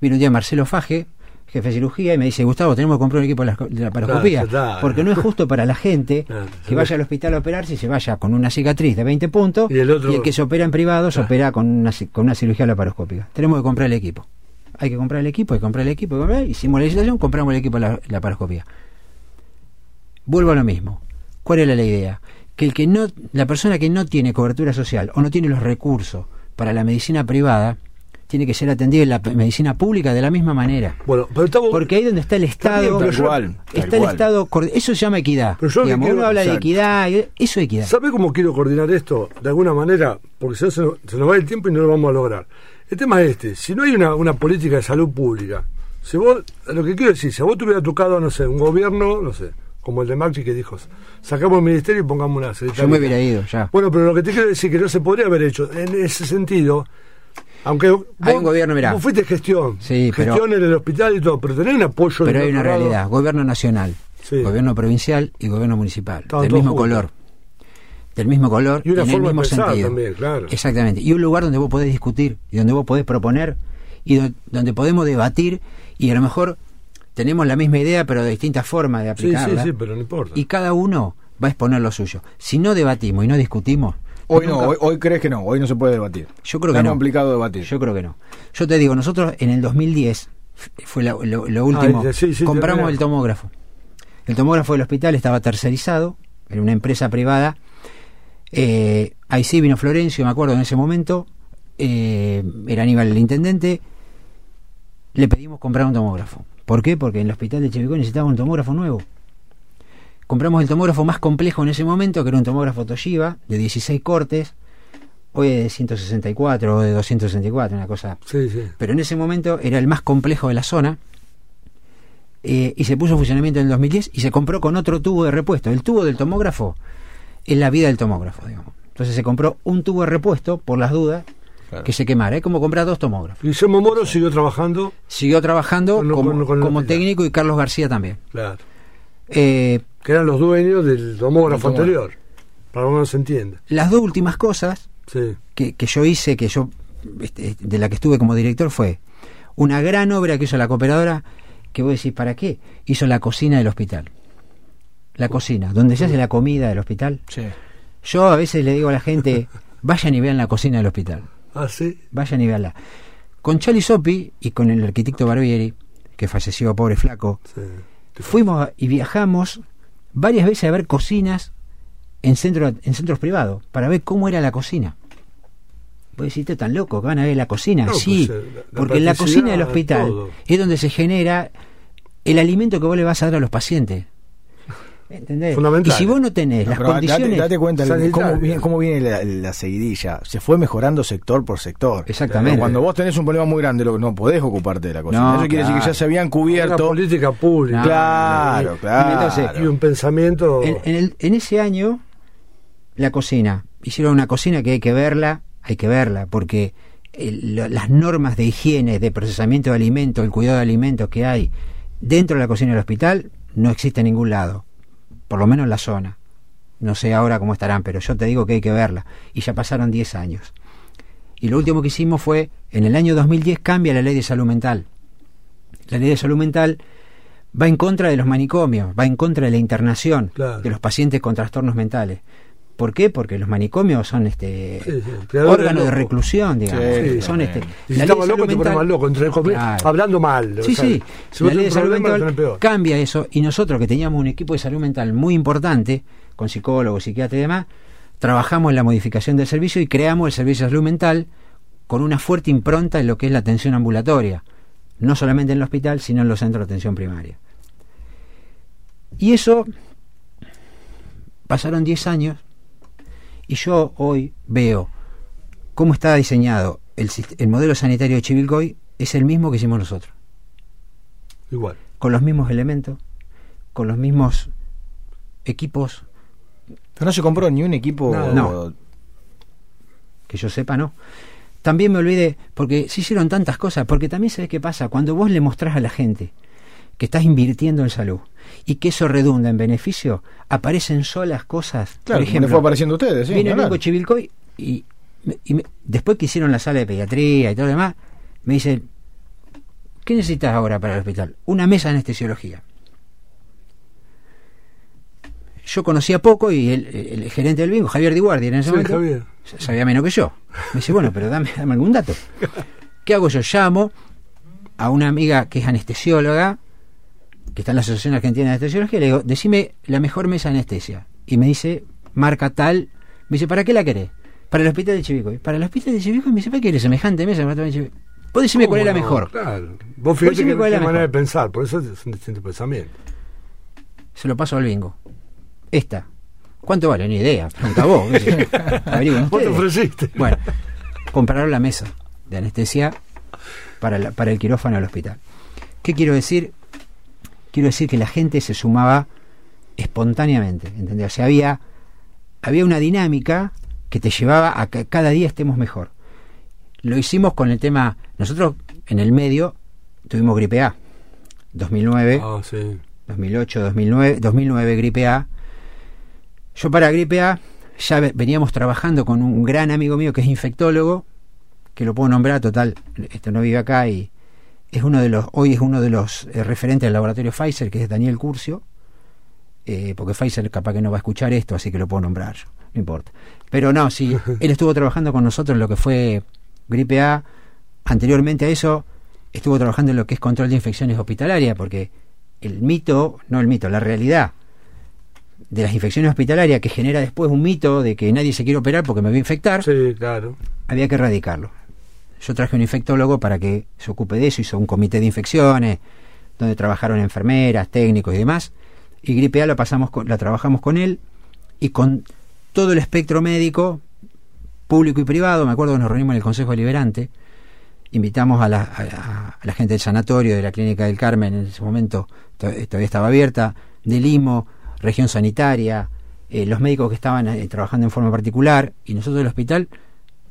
Vino un día Marcelo Faje, jefe de cirugía, y me dice, Gustavo, tenemos que comprar un equipo de la, paroscopía, porque no es justo para la gente que vaya al hospital a operarse y se vaya con una cicatriz de 20 puntos, y el, que se opera en privado se opera con una, con una cirugía laparoscópica. Tenemos que comprar el equipo. Hay que comprar el equipo, hay que comprar el equipo, comprar, hicimos la licitación, compramos el equipo de la, la paroscopía. Vuelvo a lo mismo. ¿Cuál era la idea? que el que no, la persona que no tiene cobertura social o no tiene los recursos para la medicina privada, tiene que ser atendida en la medicina pública de la misma manera. Bueno, porque ahí donde está el Estado, está el Estado, eso se llama equidad. Pero uno habla de equidad, eso es equidad. ¿Sabe cómo quiero coordinar esto? De alguna manera, porque si no se, nos va el tiempo y no lo vamos a lograr. El tema es este, si no hay una, una política de salud pública, si vos, lo que quiero decir, si a vos te hubiera tocado, no sé, un gobierno, no sé, como el de Macri que dijo, sacamos el ministerio y pongamos una secretaría. Yo me hubiera ido, ya. Bueno, pero lo que te quiero decir que no se podría haber hecho en ese sentido, aunque hay un gobierno, mirá. Vos fuiste gestión, sí, gestión en el hospital y todo, pero tenés un apoyo. Pero hay una realidad, gobierno nacional, gobierno provincial y gobierno municipal, del mismo color. Del mismo color y, una en forma el mismo sentido. También, claro. Exactamente. Y un lugar donde vos podés discutir y donde vos podés proponer y donde podemos debatir y a lo mejor tenemos la misma idea, pero de distintas formas de aplicarla. Sí, sí, sí, pero no importa. Y cada uno va a exponer lo suyo. Si no debatimos y no discutimos. Hoy no, hoy, crees que no, hoy no se puede debatir. Yo creo que no. complicado debatir. Yo creo que no. Yo te digo, nosotros en el 2010, fue lo, último, compramos el tomógrafo. El tomógrafo del hospital estaba tercerizado, en una empresa privada. Eh, ahí sí vino Florencio, me acuerdo en ese momento. Eh, era Aníbal el intendente. Le pedimos comprar un tomógrafo ¿Por qué? Porque en el hospital de Chivicó necesitaba un tomógrafo nuevo. Compramos el tomógrafo más complejo en ese momento, que era un tomógrafo Toshiba, de 16 cortes, hoy es de 164 o de 264, una cosa. Sí, sí. Pero en ese momento era el más complejo de la zona. Eh, y se puso en funcionamiento en el 2010 y se compró con otro tubo de repuesto. El tubo del tomógrafo es la vida del tomógrafo, digamos. Entonces se compró un tubo de repuesto por las dudas que se quemara. Es como comprar dos tomógrafos. Y Guillermo Moro siguió trabajando. Siguió trabajando como, técnico y Carlos García también. Claro. Eh, que eran los dueños del tomógrafo anterior, para que no se entienda. Las dos últimas cosas que, yo hice, que yo este, de la que estuve como director, fue una gran obra que hizo la cooperadora, que vos decís, ¿para qué? Hizo la cocina del hospital. La cocina, donde se hace la comida del hospital. Yo a veces le digo a la gente, *laughs* vayan y vean la cocina del hospital. Ah, sí. Vayan y veanla. Con Charlie Sopi y con el arquitecto Barbieri, que falleció pobre flaco, fuimos y viajamos varias veces a ver cocinas en, centro, en centros privados para ver cómo era la cocina. Vos decís, tan loco que van a ver la cocina. sí, pues, porque en la cocina del hospital es donde se genera el alimento que vos le vas a dar a los pacientes. ¿Entendés? Y si vos no tenés las condiciones. Date, cuenta cómo viene, cómo viene la, seguidilla. Se fue mejorando sector por sector. Exactamente. cuando vos tenés un problema muy grande, no podés ocuparte de la cocina. Eso quiere decir que ya se habían cubierto. Una política pública. claro, claro. y un pensamiento. En, en, ese año, la cocina. Hicieron una cocina que hay que verla, hay que verla, porque las normas de higiene, de procesamiento de alimentos, el cuidado de alimentos que hay dentro de la cocina del hospital, no existe en ningún lado por lo menos en la zona. No sé ahora cómo estarán, pero yo te digo que hay que verla. Y ya pasaron 10 años. Y lo último que hicimos fue, en el año 2010 cambia la ley de salud mental. La ley de salud mental va en contra de los manicomios, va en contra de la internación de los pacientes con trastornos mentales. ¿Por qué? Porque los manicomios son este Sí, órganos de locos. reclusión, digamos. Sí, son este. Si ley estás de más salud loco, te pones más loco. entre- Claro. Hablando mal. Sí, o sea, sí. Si la ley de salud mental cambia eso y nosotros que teníamos un equipo de salud mental muy importante, con psicólogos, psiquiatras y demás, trabajamos en la modificación del servicio y creamos el servicio de salud mental con una fuerte impronta en lo que es la atención ambulatoria, no solamente en el hospital, sino en los centros de atención primaria. Y eso pasaron 10 años y yo hoy veo cómo está diseñado el, modelo sanitario de Chivilcoy, es el mismo que hicimos nosotros Igual. con los mismos elementos, con los mismos equipos, Pero no se compró ni un equipo. No, no. que yo sepa, no. También me olvidé, porque se hicieron tantas cosas, porque también sabes qué pasa, cuando vos le mostrás a la gente que estás invirtiendo en salud y que eso redunda en beneficio, aparecen solas cosas. Claro, Por ejemplo, fue apareciendo ustedes. Sí, claro. médico Chivilcoy y, y me- después que hicieron la sala de pediatría y todo lo demás, me dice, ¿qué necesitas ahora para el hospital? Una mesa de anestesiología. Yo conocía poco y el, el gerente del bingo, Javier Di Guardia, en ese Sí, momento, Javier. sabía menos que yo. Me dice, bueno, pero dame, dame algún dato. *laughs* ¿Qué hago yo? Llamo a una amiga que es anestesióloga, que está en la Asociación Argentina de Anestesiología, le digo, decime la mejor mesa de anestesia. Y me dice, marca tal. Me dice, ¿para qué la querés? Para el hospital de Chivicoy. Para el hospital de Chivicoy, me dice, ¿para qué querés semejante mesa? para el hospital de Chivicoy?". Vos decime cuál es la mejor. Claro. Vos fíjate que cuál es la manera de pensar, por eso es un distinto pensamiento. Se lo paso al bingo. Esta. ¿Cuánto vale? Ni idea. Pregunta vos. *laughs* ofreciste. Bueno, compraron la mesa de anestesia para, la- para el quirófano del hospital. ¿Qué quiero decir? Quiero decir que la gente se sumaba espontáneamente, ¿entendés? O sea, había, había una dinámica que te llevaba a que cada día estemos mejor. Lo hicimos con el tema, nosotros en el medio tuvimos gripe A, 2009, Ah, sí. 2008, 2009, 2009 gripe A. Yo para gripe A ya ve- veníamos trabajando con un gran amigo mío que es infectólogo, que lo puedo nombrar, total, esto no vive acá y es uno de los, hoy es uno de los eh, referentes del laboratorio Pfizer, que es Daniel Curcio, eh, porque Pfizer capaz que no va a escuchar esto, así que lo puedo nombrar no importa. Pero no, sí, *laughs* él estuvo trabajando con nosotros en lo que fue gripe A, anteriormente a eso estuvo trabajando en lo que es control de infecciones hospitalarias, porque el mito, no el mito, la realidad de las infecciones hospitalarias que genera después un mito de que nadie se quiere operar porque me va a infectar, Sí, claro. había que erradicarlo. Yo traje un infectólogo para que se ocupe de eso, hizo un comité de infecciones, donde trabajaron enfermeras, técnicos y demás, y gripe A la, pasamos con- la trabajamos con él y con todo el espectro médico, público y privado, me acuerdo que nos reunimos en el Consejo Deliberante, invitamos a la, gente del sanatorio, de la Clínica del Carmen, en ese momento to- todavía estaba abierta, de Limo, región sanitaria, eh, los médicos que estaban eh, trabajando en forma particular, y nosotros del hospital,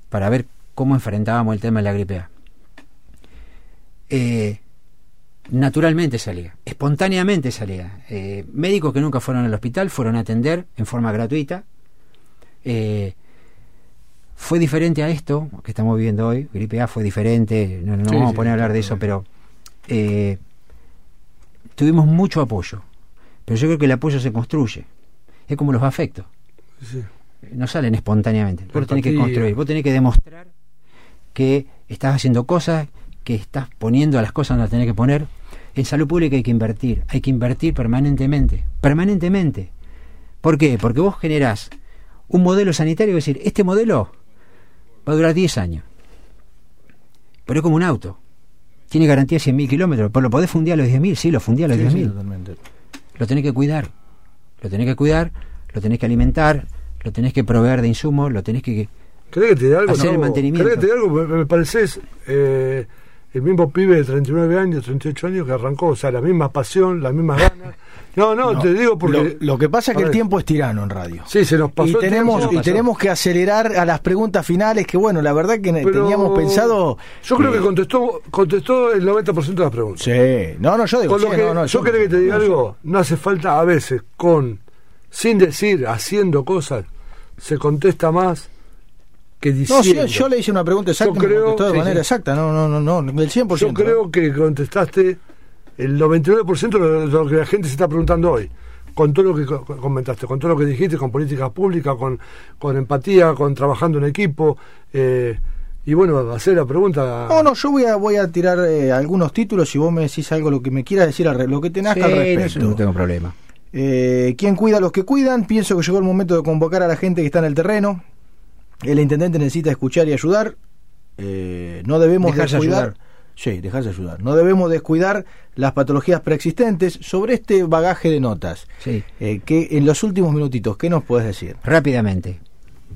para ver cómo enfrentábamos el tema de la gripe A. Eh, naturalmente salía, espontáneamente salía. Eh, médicos que nunca fueron al hospital fueron a atender en forma gratuita. Eh, fue diferente a esto que estamos viviendo hoy. Gripe A fue diferente, no, no Sí, vamos sí, a poner a hablar de eso, pero eh, tuvimos mucho apoyo. Pero yo creo que el apoyo se construye. Es como los afectos Sí. no salen espontáneamente. Vos tenés que construir, vos tenés que demostrar que estás haciendo cosas, que estás poniendo a las cosas donde las tenés que poner. En salud pública hay que invertir, hay que invertir permanentemente, permanentemente. ¿Por qué? Porque vos generás un modelo sanitario, es decir, este modelo va a durar 10 años. Pero es como un auto. Tiene garantía de 100.000 kilómetros. ¿Pero lo podés fundir a los 10.000? Sí, lo fundí a los Sí, sí, 10.000 totalmente. lo tenés que cuidar. Lo tenés que cuidar, lo tenés que alimentar, lo tenés que proveer de insumos, lo tenés que... ¿Querés que te diga algo? Hacer el Nabo? mantenimiento. ¿Querés que te diga algo? Me, me pareces eh, el mismo pibe de 39 años, 38 años que arrancó, o sea, la misma pasión, las mismas ganas. No, no, No, te digo porque... Lo, lo que pasa es que el tiempo es tirano en radio. Sí, se nos pasó y el tenemos tiempo, y pasó. tenemos que acelerar a las preguntas finales que bueno la verdad que Pero teníamos pensado Yo creo que contestó contestó el 90% de las preguntas. sí no no yo digo sí, que, no, no, yo querés que te diga algo, no hace falta a veces con, sin decir, haciendo cosas, se contesta más que no, diciendo. sí, yo le hice una pregunta exacta y me creo- contestó de sí, manera sí. exacta no no no no del 100% Yo creo que contestaste el 99% de lo que la gente se está preguntando hoy. con todo lo que co- comentaste, con todo lo que dijiste, con políticas públicas, con, con empatía, con trabajando en equipo. eh, y bueno, hacer la pregunta. No, no, yo voy a, voy a tirar eh, algunos títulos y vos me decís algo, lo que me quieras decir, al re- lo que tengas Sí, al no, respecto. eso no tengo problema. Eh, ¿Quién cuida a los que cuidan? Pienso que llegó el momento de convocar a la gente que está en el terreno. El intendente necesita escuchar y ayudar. Eh, no debemos Dejarse descuidar. ayudar. Sí, dejarse ayudar. No debemos descuidar las patologías preexistentes. Sobre este bagaje de notas, Sí. eh, que en los últimos minutitos, ¿qué nos puedes decir? Rápidamente.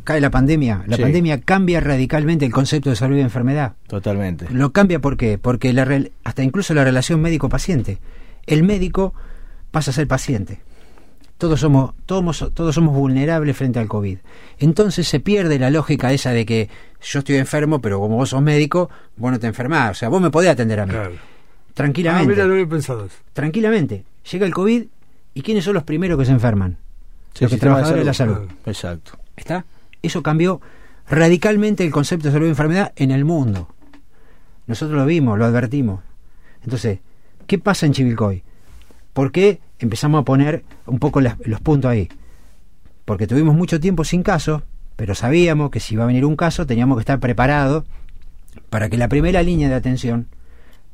Cae la pandemia. La Sí. pandemia cambia radicalmente el concepto de salud y enfermedad. Totalmente. Lo cambia ¿por qué? Porque la, hasta incluso la relación médico-paciente. El médico pasa a ser paciente. Todos somos, todos, todos somos vulnerables frente al COVID. Entonces se pierde la lógica esa de que yo estoy enfermo, pero como vos sos médico, vos no te enfermás. O sea, vos me podés atender a mí. Claro. Ah, Tranquilamente. mira, no había pensado eso. tranquilamente. Llega el COVID y ¿quiénes son los primeros que se enferman? Sí, los que trabajadores de la salud. salud. Exacto. ¿Está? Eso cambió radicalmente el concepto de salud y enfermedad en el mundo. Nosotros lo vimos, lo advertimos. Entonces, ¿qué pasa en Chivilcoy? ¿Por qué empezamos a poner un poco las- los puntos ahí? Porque tuvimos mucho tiempo sin casos, pero sabíamos que si iba a venir un caso teníamos que estar preparados para que la primera línea de atención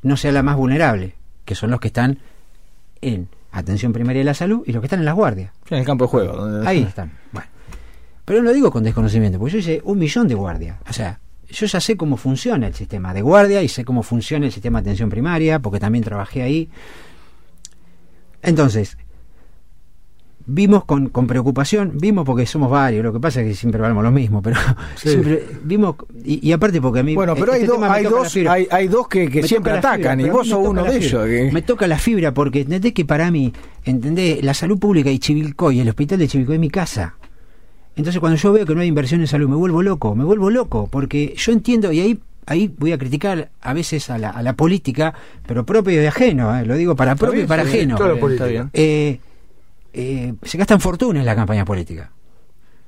no sea la más vulnerable, que son los que están en atención primaria de la salud y los que están en las guardias. En el campo de juego. donde- Ahí están. Bueno. Pero no lo digo con desconocimiento, porque yo hice un millón de guardias. O sea, yo ya sé cómo funciona el sistema de guardia y sé cómo funciona el sistema de atención primaria, porque también trabajé ahí. Entonces, vimos con, con preocupación, vimos porque somos varios, lo que pasa es que siempre hablamos lo mismo, pero *laughs* Sí. siempre vimos, y, y aparte porque a mí... Bueno, pero este hay, me hay, dos, hay, hay dos que, que siempre atacan fibra, y vos sos uno de ellos. que- Me toca la fibra porque entendés que para mí, entendés, la salud pública y Chivilcoy, el hospital de Chivilcoy es mi casa. Entonces cuando yo veo que no hay inversión en salud, me vuelvo loco, me vuelvo loco, porque yo entiendo, y ahí ahí voy a criticar a veces a la, a la política, pero propio y ajeno, eh, lo digo para propio bien, y para ajeno. Bien. Eh, eh, se gastan fortunas en la campaña política.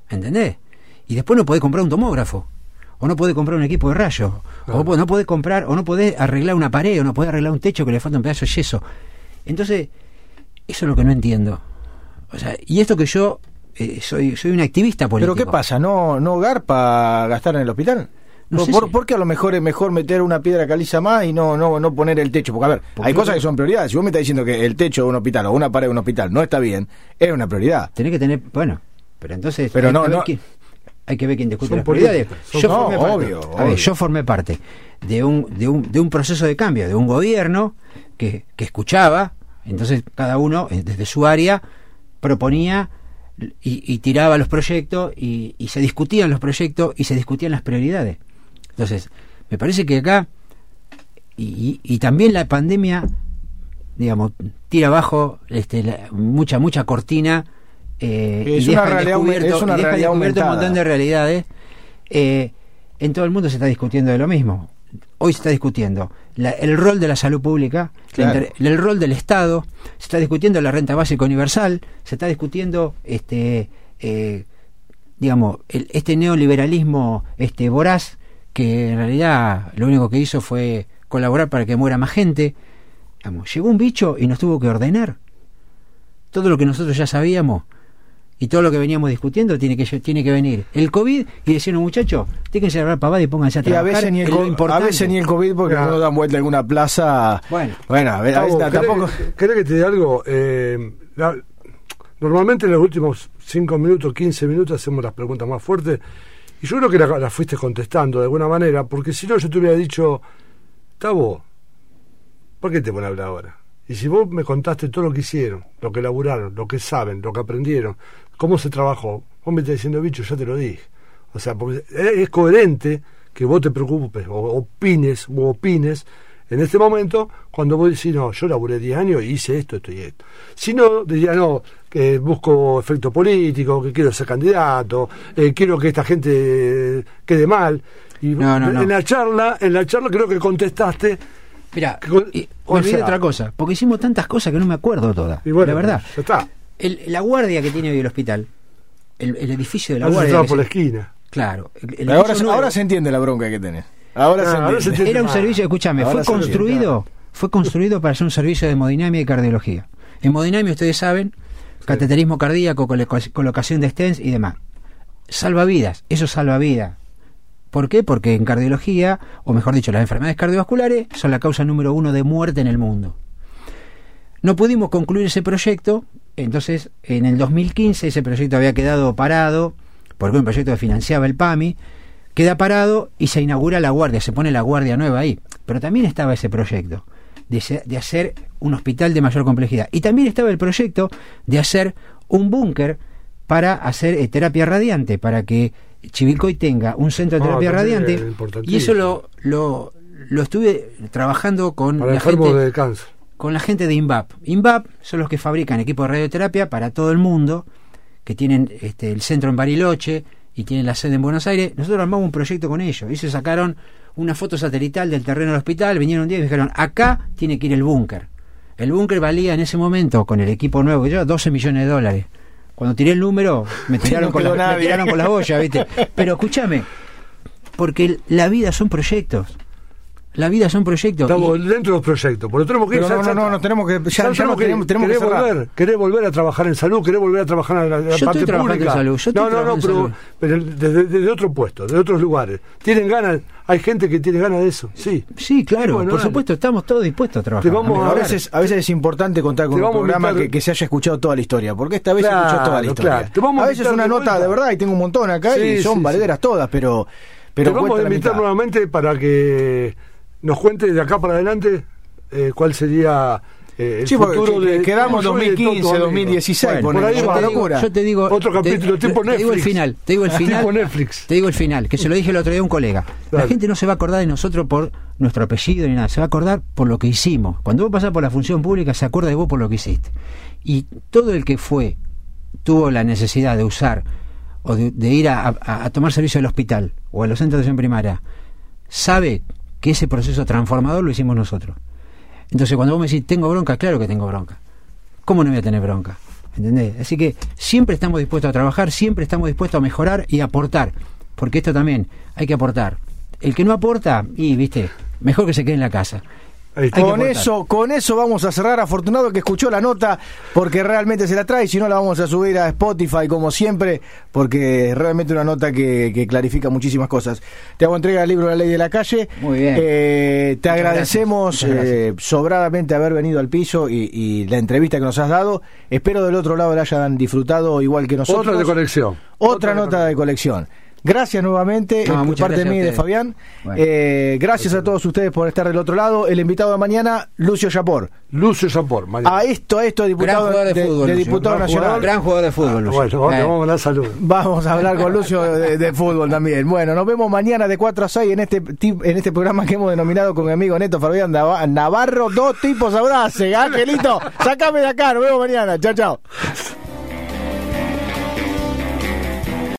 ¿Entendés? Y después no podés comprar un tomógrafo. O no podés comprar un equipo de rayos. Claro. O no podés comprar, o no podés arreglar una pared, o no podés arreglar un techo que le falta un pedazo de yeso. Entonces, eso es lo que no entiendo. O sea, y esto que yo eh, soy, soy un activista político. Pero ¿qué pasa? ¿No, no garpa gastar en el hospital? No ¿Por, sé por- si- por qué a lo mejor es mejor meter una piedra caliza más y no, no, no poner el techo? Porque, a ver, Porque hay cosas que son prioridades. Si vos me estás diciendo que el techo de un hospital o una pared de un hospital no está bien, es una prioridad. Tenés que tener, bueno, pero entonces Pero hay, no, que ver no- quién, hay que ver quién discute Son las prioridades. Yo No, formé parte- obvio, a ver, obvio. yo formé parte de un, de un, de un proceso de cambio, de un gobierno que, que escuchaba, entonces cada uno eh, desde su área proponía y, y tiraba los proyectos y, y se discutían los proyectos y se discutían las prioridades. Entonces, me parece que acá, y, y- también la pandemia, digamos, tira abajo este, la- mucha, mucha cortina eh, Es y deja realidad descubierto, es una y deja descubierto un montón de realidades. Eh, en todo el mundo se está discutiendo de lo mismo. Hoy se está discutiendo la- el rol de la salud pública, la Claro. inter- el rol del Estado, se está discutiendo la renta básica universal, se está discutiendo este eh, digamos el- este neoliberalismo este voraz que en realidad lo único que hizo fue colaborar para que muera más gente. Digamos, llegó un bicho y nos tuvo que ordenar. Todo lo que nosotros ya sabíamos y todo lo que veníamos discutiendo tiene que tiene que venir el COVID y decirnos muchachos, déjense de hablar pavada y pónganse a Y a trabajar. veces, ni el, en lo co- a importante". veces ni el COVID porque Claro. no dan vuelta a alguna plaza. Bueno. bueno a ver, a veces tampoco. ¿querés, querés que te diga algo? Eh, la- normalmente en los últimos 5 minutos, 15 minutos hacemos las preguntas más fuertes y yo creo que la fuiste contestando de alguna manera, porque si no yo te hubiera dicho, Tavo, ¿por qué te pones a hablar ahora? Y si vos me contaste todo lo que hicieron, lo que laburaron, lo que saben, lo que aprendieron, cómo se trabajó, vos me estás diciendo, bicho, ya te lo dije. O sea, es coherente que vos te preocupes o opines o opines en este momento cuando vos decís, no, yo laburé 10 años y hice esto, esto y esto. Si no, diría, no, que busco efecto político, que quiero ser candidato, eh, quiero que esta gente eh, quede mal. Y No, no, no. en la charla, en la charla creo que contestaste Mira, olvidé sea- otra cosa, porque hicimos tantas cosas que no me acuerdo todas. y bueno, la verdad. ya está. El- la guardia que tiene hoy el hospital, el, el edificio de la Has guardia. por la esquina. claro. el- el ahora, se- nuevo ahora se entiende la bronca que tenés. Ahora Ah, se ahora se entiende. Era un Ah, servicio, escúchame, ahora fue entiende, construido, fue construido para ser un servicio de hemodinamia y cardiología. Hemodinamia, ustedes saben, cateterismo cardíaco, coloca- colocación de stents y demás. Salva vidas, eso salva vidas. ¿Por qué? Porque en cardiología, o mejor dicho, las enfermedades cardiovasculares son la causa número uno de muerte en el mundo. No pudimos concluir ese proyecto, entonces en el 2015 ese proyecto había quedado parado, porque un proyecto que financiaba el PAMI, queda parado y se inaugura la guardia, se pone la guardia nueva ahí. Pero también estaba ese proyecto de, hacer un hospital de mayor complejidad. Y también estaba el proyecto de hacer un búnker para hacer eh, terapia radiante, para que Chivilcoy tenga un centro de Ah, terapia radiante. Y eso lo, lo, lo estuve trabajando con Para la gente de cáncer. con la gente de INVAP. INVAP son los que fabrican equipos de radioterapia para todo el mundo, que tienen este, el centro en Bariloche y tienen la sede en Buenos Aires. Nosotros armamos un proyecto con ellos. Y se sacaron una foto satelital del terreno del hospital, vinieron un día y dijeron, acá tiene que ir el búnker. El búnker valía en ese momento, con el equipo nuevo que yo, 12 millones de dólares. Cuando tiré el número, me *laughs* tiraron, No con, la, me tiraron con la boya, ¿viste? *laughs* Pero escúchame, porque la vida son proyectos. La vida son proyectos. Estamos Y- dentro de los proyectos. Pero tenemos que Pero no, no, no, no, tenemos que- ya- ya no tenemos- tenemos que querés cerrar. volver, querés volver a trabajar en salud, querés volver a trabajar en la, la Yo parte estoy trabajando pública. en salud, yo estoy no, no, no, pero, desde, desde otro puesto, de otros lugares. ¿Tienen ganas? ¿Hay gente que tiene ganas de eso? Sí. Sí, claro, Bueno, por dale. supuesto, estamos todos dispuestos a trabajar. Vamos A veces, a veces es importante contar con un programa que, que se haya escuchado toda la historia, porque esta vez Claro, se escuchó toda la historia. claro. Te vamos a veces invitar una de nota de verdad, y tengo un montón acá, y son valederas todas, pero, pero Te vamos a invitar nuevamente para que nos cuentes de acá para adelante eh, cuál sería eh, el Sí, futuro de quedamos tuyo y de todos tus 2015, amigos. 2016, Bueno, por ahí va, te digo- locura. yo te digo Otro te- capítulo, tipo te, te digo el Netflix. final, te digo el *laughs* final. Tipo Netflix. Te digo el final, que se lo dije el otro día a un colega. La gente no se va a acordar de nosotros por nuestro apellido ni nada, se va a acordar por lo que hicimos. Cuando vos pasás por la función pública se acuerda de vos por lo que hiciste. Y todo el que fue tuvo la necesidad de usar o de, de ir a, a- a tomar servicio al hospital o a los centros de atención primaria, sabe que ese proceso transformador lo hicimos nosotros. Entonces, cuando vos me decís, tengo bronca, claro que tengo bronca. ¿Cómo no voy a tener bronca? ¿Entendés? Así que siempre estamos dispuestos a trabajar, siempre estamos dispuestos a mejorar y aportar. Porque esto también hay que aportar. El que no aporta, y viste, mejor que se quede en la casa. Con eso, con eso vamos a cerrar. Afortunado que escuchó la nota, porque realmente se la trae. Si no, la vamos a subir a Spotify, como siempre, porque es realmente una nota que, que clarifica muchísimas cosas. Te hago entrega del libro La Ley de la Calle. Muy bien. Eh, te Muchas agradecemos gracias. Eh, sobradamente haber venido al piso y, y la entrevista que nos has dado. Espero del otro lado la hayan disfrutado igual que nosotros. Otra de conexión. Otra nota de colección. Gracias nuevamente No, por muchas parte gracias mí y de. Fabián. Bueno. Eh, gracias a todos ustedes por estar del otro lado. El invitado de mañana, Lucio Yapor. Lucio Zapor, mañana. A esto, a esto, Gran diputado jugador de, de, fútbol. de diputado Gran nacional. jugador, Gran jugador de fútbol, Lucio. Bueno, vamos, Eh. vamos a dar salud. Vamos a hablar con *laughs* Lucio de, de fútbol también. Bueno, nos vemos mañana de 4 a 6 en este en este programa que hemos denominado con mi amigo Neto Fabián Nava- Navarro, dos tipos audaces. Angelito, sácame de acá, nos vemos mañana. Chao, chao.